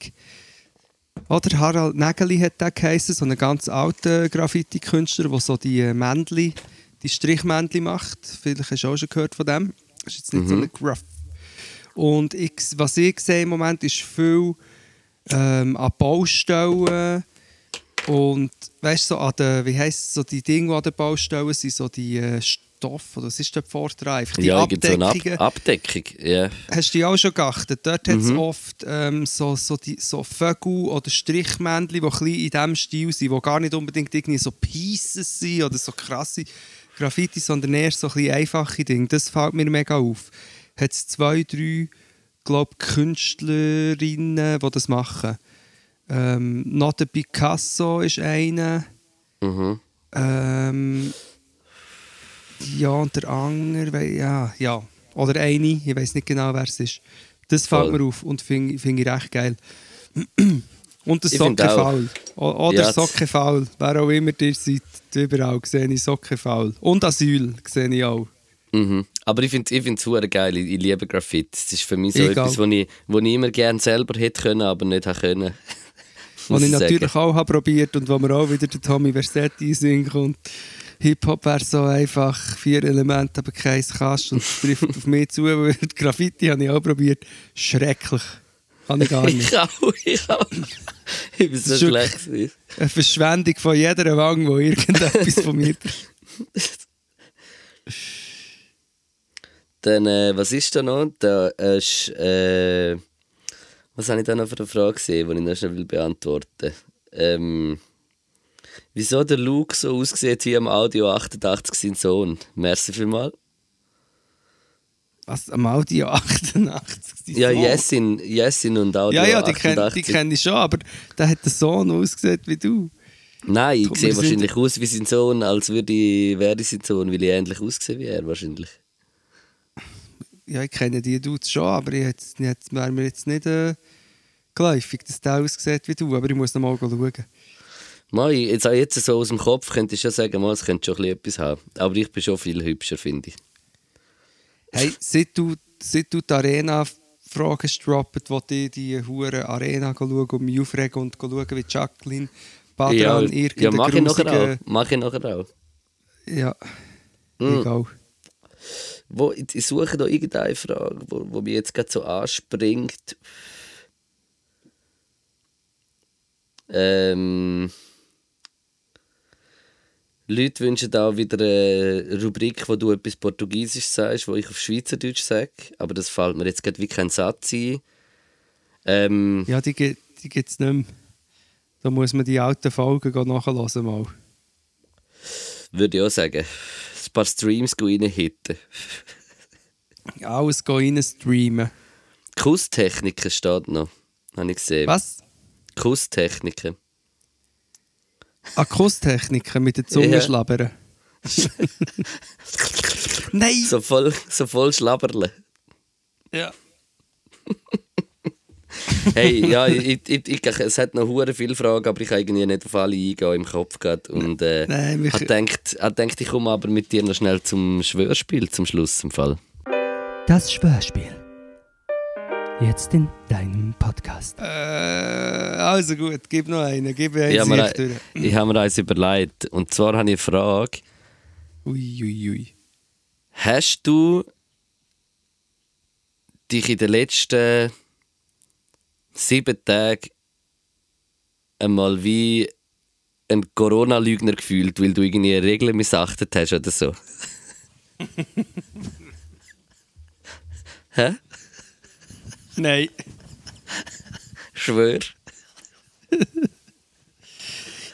Oder Harald Nägeli hat der geheißen, so ein ganz alter Graffiti-Künstler, der so die Männchen, die Strichmännchen macht. Vielleicht hast du auch schon gehört von dem. Das ist jetzt nicht so ein Graff. Und ich, was ich sehe im Moment ist viel ähm, an Baustellen und weißt so an den, wie heisst so die Dinge, die an den Baustellen sind, so die äh, Stoff, oder was ist dort vorne einfach? Die ja, irgend so Ab Abdeckungen. Abdeckung. Ja. Hast du die auch schon geachtet? Dort hat es Mhm. oft ähm, so, so, die, so Vögel oder Strichmännchen, die in diesem Stil sind, die gar nicht unbedingt irgendwie so Pieces sind oder so krasse Graffiti, sondern eher so ein einfache Dinge. Das fällt mir mega auf. Hat es zwei, drei, glaube Künstlerinnen, die das machen. Ähm, Not a Picasso ist eine. Mhm. Ähm, ja, und der andere, ja, ja. Oder eine, ich weiß nicht genau, wer es ist. Das fällt Voll. mir auf und finde find ich recht geil. Und der Ich. Sockenfaul. O- Oder Ja, das- Sockenfaul. Wer auch immer ihr seid, überall sehe ich Sockenfaul. Und Asyl sehe ich auch. Mhm. Aber ich finde es ich hure geil. Ich, ich liebe Graffiti. Das ist für mich so Egal. etwas, was ich, wo ich immer gerne selber hätte können, aber nicht habe können. Was ich sagen. natürlich auch habe probiert und wo mir auch wieder der Tommy Versetti singt und Hip-Hop wäre so einfach vier Elemente, aber keins kannst und es trifft auf mich zu, weil Graffiti habe ich auch probiert. Schrecklich. Kann ich gar nicht. Ich auch, ich auch. Ich bin so schlecht. Eine Verschwendung von jeder Wange, wo irgendetwas von mir... Dann, äh, was ist da noch? Da ist, äh, was habe ich da noch für eine Frage gesehen, die ich noch schnell beantworten will? Ähm, wieso der Luke so aussieht wie am Audio 88 sein Sohn? Merci vielmals. Was, am Audio 88? die Ja. Jessin, Jessin und Audio Ja, ja, die kenne 88. die kenn ich schon, aber der hat den Sohn ausgesehen wie du. Nein, ich sehe wahrscheinlich aus wie sein Sohn, als würde ich, wäre ich sein Sohn, weil ich ähnlich aussehe wie er wahrscheinlich. Ja, ich kenne die Dudes schon, aber ich wäre mir jetzt nicht äh, geläufig, dass der aussieht wie du, aber ich muss noch mal schauen. Mal, jetzt, jetzt so aus dem Kopf könnte ich schon sagen, mal, es könnte schon etwas haben. Aber ich bin schon viel hübscher, finde ich. Hey, seit du, seit du die Arena-Fragen droppet, wo die die hure Arena schauen und mich aufregen und schauen, wie Jacqueline Ja, Badran ja irgendeine mach ich nachher auch. Mach ich nachher auch. Ja, Mm. egal. Wo, ich suche da irgendeine Frage, wo, wo mir jetzt gerade so anspringt. Ähm, Leute wünschen auch wieder eine Rubrik, wo du etwas Portugiesisch sagst, wo ich auf Schweizerdeutsch sage. Aber das fällt mir jetzt gerade wie kein Satz ein. Ähm, Ja, die, gi- die gibt es nicht mehr. Da muss man die alten Folgen gehen nachhören mal. Würde ich auch sagen. Ein paar Streams reinhitten. Alles gehen rein streamen. Kusstechniken steht noch. Habe ich gesehen. Was? Kusstechniken. Akustechniken mit der Zunge Ja. schlabbern. Nein! So voll, so voll schlabberle. Ja. Hey, ja, ich, ich, ich, es hat noch hure viele Fragen, aber ich kann irgendwie nicht auf alle eingehen im Kopf gerade. Und äh, Nein, mich- habe gedacht, hab gedacht, ich komme aber mit dir noch schnell zum Schwörspiel zum Schluss im Fall. Das Schwörspiel. Jetzt in deinem Podcast. Äh, also gut, gib noch einen. Gib einen Ich habe mir, Sieg durch. ich habe mir eins überlegt. Und zwar habe ich eine Frage. Ui, ui, ui. Hast du dich in den letzten sieben Tagen einmal wie ein Corona-Lügner gefühlt, weil du irgendwie Regeln missachtet hast oder so? Hä? Nein. Schwör.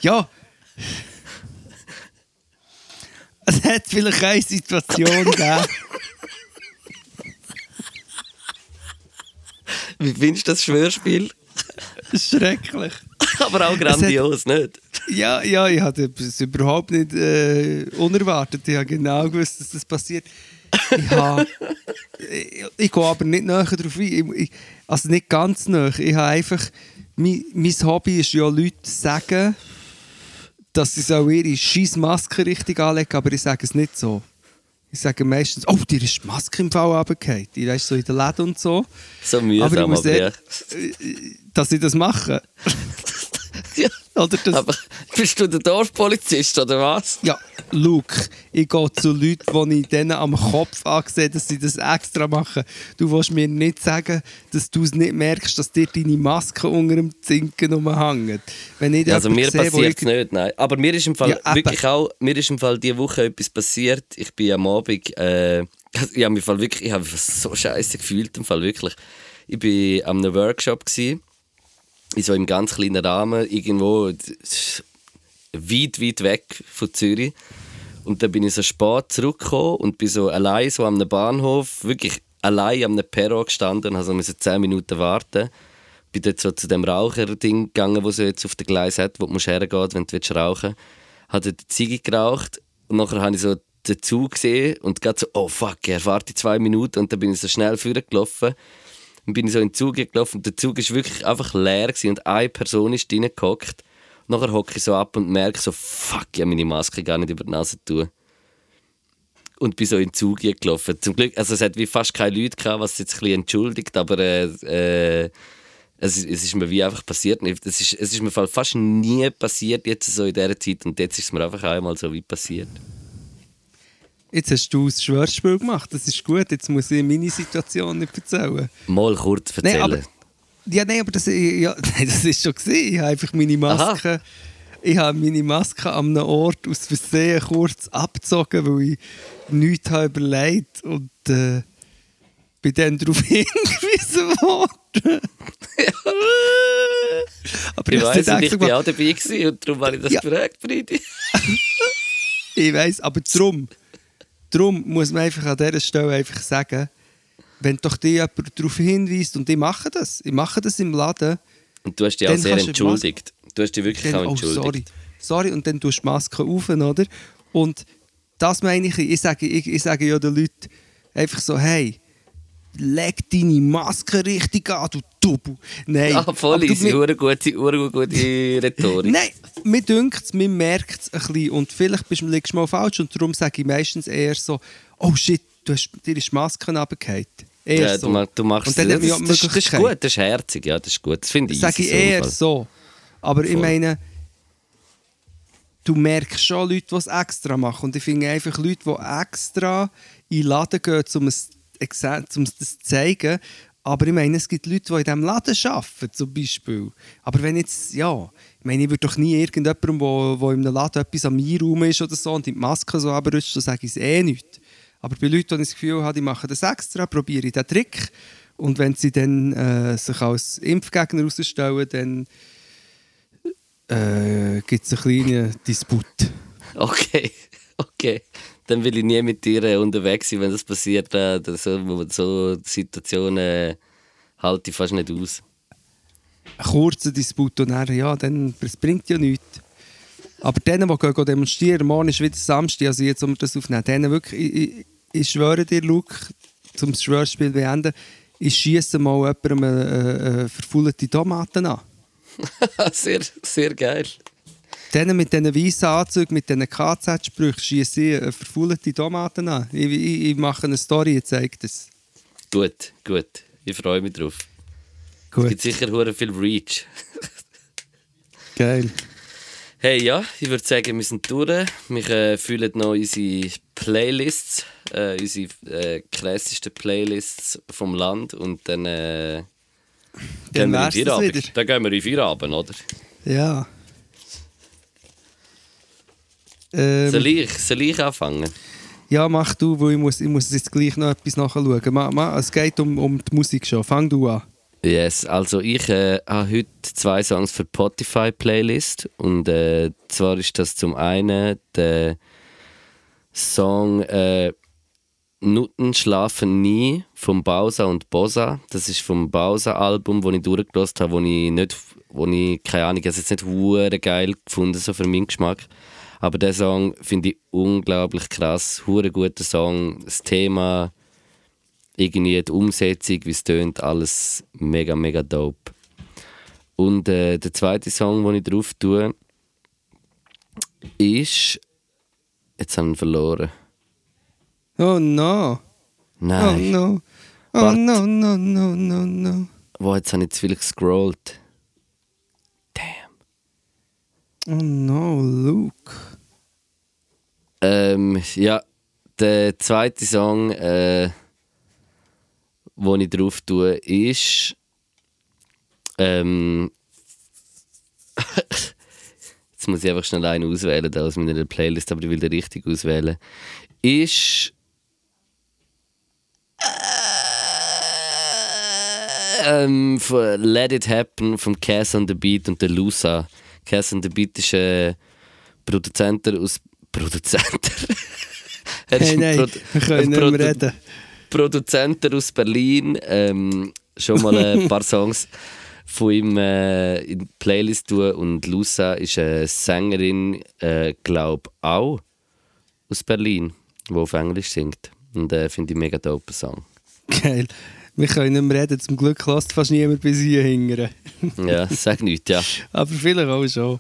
Ja. Es hat vielleicht eine Situation gegeben. Wie findest du das Schwörspiel? Schrecklich. Aber auch grandios, nicht? Ja, ja, ich hatte es überhaupt nicht äh, unerwartet. Ich habe genau gewusst, dass das passiert. Ich, habe, ich, ich gehe aber nicht näher darauf ein. Ich, also nicht ganz näher. Ich habe einfach... Mein, mein Hobby ist ja, Leute sagen, dass sie so ihre scheiß Maske richtig anlegen, aber ich sage es nicht so. Ich sage meistens, oh, dir ist die Maske im Fall runtergefallen. Die weißt so in den Läden und so. So Aber ich mühsam, muss aber, ja. ehrlich- Dass ich das mache. ja. Oder das, Aber bist du der Dorfpolizist oder was? Ja, Luke, ich gehe zu Leuten, die ich denen am Kopf ansehe, dass sie das extra machen. Du willst mir nicht sagen, dass du es nicht merkst, dass dir deine Maske unter dem Zinken rumhängt. Wenn ich Also mir passiert es nicht, nein. Aber mir ist im Fall Ja, wirklich auch, mir ist im Fall diese Woche etwas passiert. Ich bin am Abend, äh, ich habe mich Fall wirklich, ich habe mich so scheiße gefühlt im Fall wirklich. Ich bin an einem Workshop gsi, in so einem ganz kleinen Rahmen, irgendwo weit, weit weg von Zürich. Und dann bin ich so spät zurückgekommen und bin so allein so am Bahnhof, wirklich allein am Perro gestanden und also musste 10 Minuten warten. Bin dort so zu dem Raucher-Ding gegangen, so jetzt auf der Gleis hat, wo du musst hergehen wenn du rauchen willst. Habe dort eine Ziege geraucht und nachher habe ich so den Zug gesehen und gerade so, oh fuck, er warte zwei Minuten und dann bin ich so schnell vorgelaufen. Dann bin ich so in den Zug gelaufen und der Zug war wirklich einfach leer und eine Person ist reingehockt. Nachher hocke ich so ab und merke so, fuck, ich habe meine Maske gar nicht über die Nase tun. Und bin so in den Zug gelaufen. Zum Glück, also es hat wie fast keine Leute gehabt, was jetzt ein bisschen entschuldigt, aber äh, äh, es, ist- es ist mir wie einfach passiert. Es ist, es ist mir fa- fast nie passiert jetzt so in dieser Zeit und jetzt ist es mir einfach einmal so wie passiert. Jetzt hast du das Schwörspiel gemacht, das ist gut. Jetzt muss ich meine Situation nicht erzählen. Mal kurz Nein, erzählen. aber, ja, nein, aber das, ja, nein, das ist schon gesehen. Ich habe einfach meine Maske, ich habe meine Maske an einem Ort aus Versehen kurz abgezogen, weil ich nichts habe überlegt und äh, bin dann darauf hingewiesen worden. aber ich ich extra bin gemacht. auch dabei gewesen und darum habe ich das Ja. gefragt, Bridi. Ich weiß, aber drum, drum muss man einfach an dieser Stelle einfach sagen, wenn doch dich jemand darauf hinweist und ich mache das, ich mache das im Laden, Und du hast dich auch sehr entschuldigt. Du hast dich wirklich dann, auch oh entschuldigt. sorry, sorry, und dann tust du die Maske auf, oder? Und das meine ich, ich sage, ich, ich sage ja den Leuten einfach so, hey, leg deine Maske richtig an, du Double. Nein, Ah, voll easy, mir- hure gute, hure gute Rhetorik. Nein, mir dünkt es, man merkt es ein bisschen. Und vielleicht bist du liegst du mal falsch. Und darum sage ich meistens eher so: Oh shit, du hast, dir ist die Maske runtergefallen. Eher Ja, so. du, du machst Und dann das, das, das, das ist gut, das ist herzig, ja, das ist gut. Das finde ich Sage ich eher so. Aber ich Voll. meine, du merkst schon Leute, die es extra machen. Und ich finde einfach Leute, die extra in den Laden gehen, um es, um das zu zeigen. Aber ich meine, es gibt Leute, die in diesem Laden arbeiten, zum Beispiel. Aber wenn jetzt, ja, ich meine, ich würde doch nie irgendjemandem, der, der in einem Laden etwas am Einraum ist oder so und die Maske so abrutscht, so sage ich es eh nicht. Aber bei Leuten, die ich das Gefühl habe, die machen das extra, probiere ich den Trick. Und wenn sie dann äh, sich als Impfgegner herausstellen, dann äh, gibt es einen kleinen Disput. Okay, okay. Dann will ich nie mit dir äh, unterwegs sein, wenn das passiert. So, so Situationen äh, halte ich fast nicht aus. Ein kurzer Disput und dann, ja, dann, das bringt ja nichts. Aber denen, die gehen, demonstrieren, morgen ist wieder Samstag, also jetzt, um das aufzunehmen, denen wirklich, ich, ich, schwöre dir, Luke, zum Schwörspiel beenden, ich schiesse mal jemandem eine, eine, eine verfaulte Tomaten an. sehr, sehr geil. Denen mit diesen weißen Anzügen, mit diesen KZ-Sprüchen, schiesse ich eine verfaulte Tomaten an. Ich, ich, ich mache eine Story, ich zeige das. Gut, gut. Ich freue mich drauf. Es Gut, gibt sicher viel Reach. geil. Hey, ja, ich würde sagen, wir sind durch. Wir äh, füllen noch unsere Playlists, äh, unsere äh, krassesten Playlists vom Land und dann, äh, Dann gehen wir in Feierabend. wieder. Dann gehen wir in Feierabend, oder? Ja. Ähm, Soll, ich, soll ich anfangen? Ja, mach du, weil ich muss, ich muss jetzt gleich noch etwas nachschauen. Ma, ma, es geht um, um die Musik schon. Fang du an. Yes, also ich äh, habe heute zwei Songs für die Spotify-Playlist und äh, zwar ist das zum einen der Song äh, Nutten schlafen nie vom Bausa und Bosa. Das ist vom Bausa-Album, das ich durchgelassen habe, wo ich nicht, wo ich, keine Ahnung, es jetzt nicht hure geil gefunden, so für meinen Geschmack. Aber der Song finde ich unglaublich krass, hure guter Song. Das Thema, irgendwie die Umsetzung, wie es tönt, alles mega, mega dope. Und äh, der zweite Song, den ich drauf tue, ist. Jetzt haben wir ihn verloren. Oh no. Oh Nein. no. Oh Warte. no, no, no, no, no. Wo jetzt habe ich zu viel gescrollt. Damn. Oh no, Luke. Ähm, ja, der zweite Song, äh, wo ich drauf tue, ist. Ähm, jetzt muss ich einfach schnell einen auswählen aus meiner Playlist, aber ich will den richtig auswählen. Ist. Ähm, von Let It Happen von Cass on the Beat und der Lusa. Cass on the Beat ist ein Produzent aus. Produzent? Er ist Hey, ein nein, Produ- wir können nicht mehr reden. Produzent aus Berlin. Ähm, schon mal ein paar Songs von ihm äh, in die Playlist tun. Und Lusa ist eine Sängerin, äh, glaube auch aus Berlin, die auf Englisch singt. Und äh, finde ich mega dope Song. Geil. Wir können nicht mehr reden. Zum Glück lässt fast niemand bis hier hingern. Ja, sag nichts, ja. Aber vielleicht auch schon.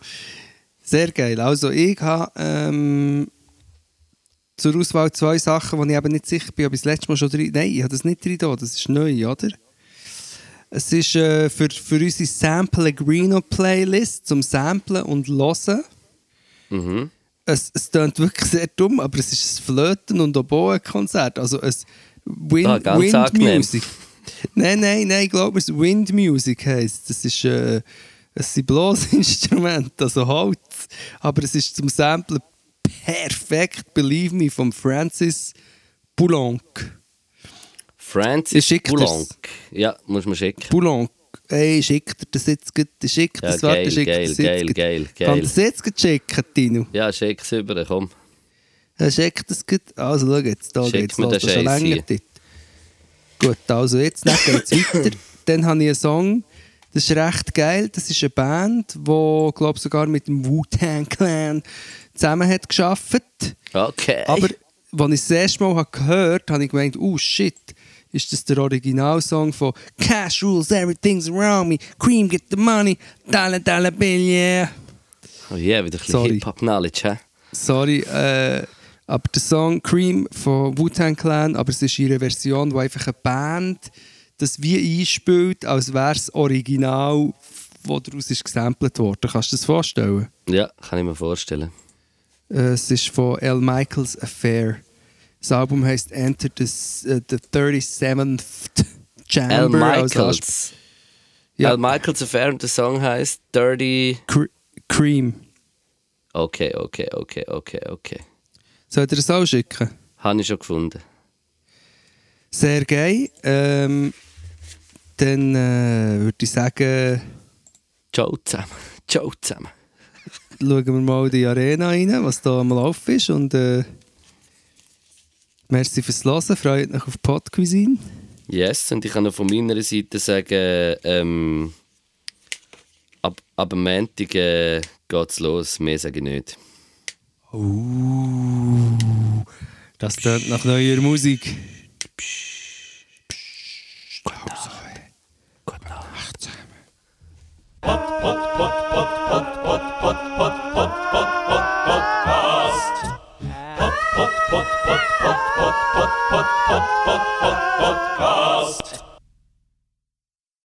Sehr geil. Also ich habe ähm, zur Auswahl zwei Sachen, wo ich eben nicht sicher bin, ob ich das letzte Mal schon drin... Nein, ich habe das nicht drin da. Das ist neu, oder? Es ist äh, für, für unsere Sample Playlist zum Samplen und Hören. Mhm. Es, es klingt wirklich sehr dumm, aber es ist ein Flöten- und Oboe-Konzert. Also ein Wind, Ah, ganz Wind angenehm. Music. Nein, nein, nein, ich glaube, es Wind Music heisst. Das ist äh, es sind bloß Instrumente, also Holz. Aber es ist zum Samplen perfekt, believe me, von Francis Poulenc. Francis. Poulenc. Ja, muss man schicken. Poulenc. Ey, schickt er das jetzt gut? Schickt Ja, das, warte, geil, schickt geil, das jetzt geil, geil, Kann geil. das jetzt gut schicken, Tino? Ja, schick es über, komm. Er schickt das gut. Also schau jetzt, da Das ist schon länger dort. Gut, also jetzt geht es weiter. Dann habe ich einen Song, das ist recht geil. Das ist eine Band, die, glaube sogar mit dem Wu-Tang Clan zusammen hat geschafft. Okay. Aber als ich das erste Mal habe gehört habe, habe ich gemeint, oh shit, ist das der Originalsong von Cash Rules, Everything's Around Me, Cream Get the Money, Dollar Dollar Bill, yeah. oh yeah, wieder ein bisschen. Hip-Hop-Knowledge, hä? Sorry, äh, aber der Song Cream von Wu-Tang Clan, aber es ist ihre Version, wo einfach eine Band das wie einspielt, als wäre es Original, wo daraus ist gesampelt worden. Kannst du das vorstellen? Ja, kann ich mir vorstellen. Äh, es ist von L. Michaels Affair. Das Album heißt Enter the, äh, the 37th Chamber. Al als Asp- Michaels. Ja. Al Michaels Affair und der Song heißt Dirty. Cre Cream. Okay, okay, okay, okay, okay. Soll ich dir das auch schicken? Habe ich schon gefunden. Sehr geil. Ähm, dann äh, würde ich sagen, Ciao zusammen. Ciao zusammen. schauen wir mal in die Arena rein, was da am Laufen ist. Und äh, merci fürs Hören. Freut euch auf Podcuisine. Yes, und ich kann noch von meiner Seite sagen, ähm, ab, ab dem Montag äh, geht's los. Mehr sage ich nicht. Uh, das tönt nach neuer Musik. pot pot pot pot pot pot pot.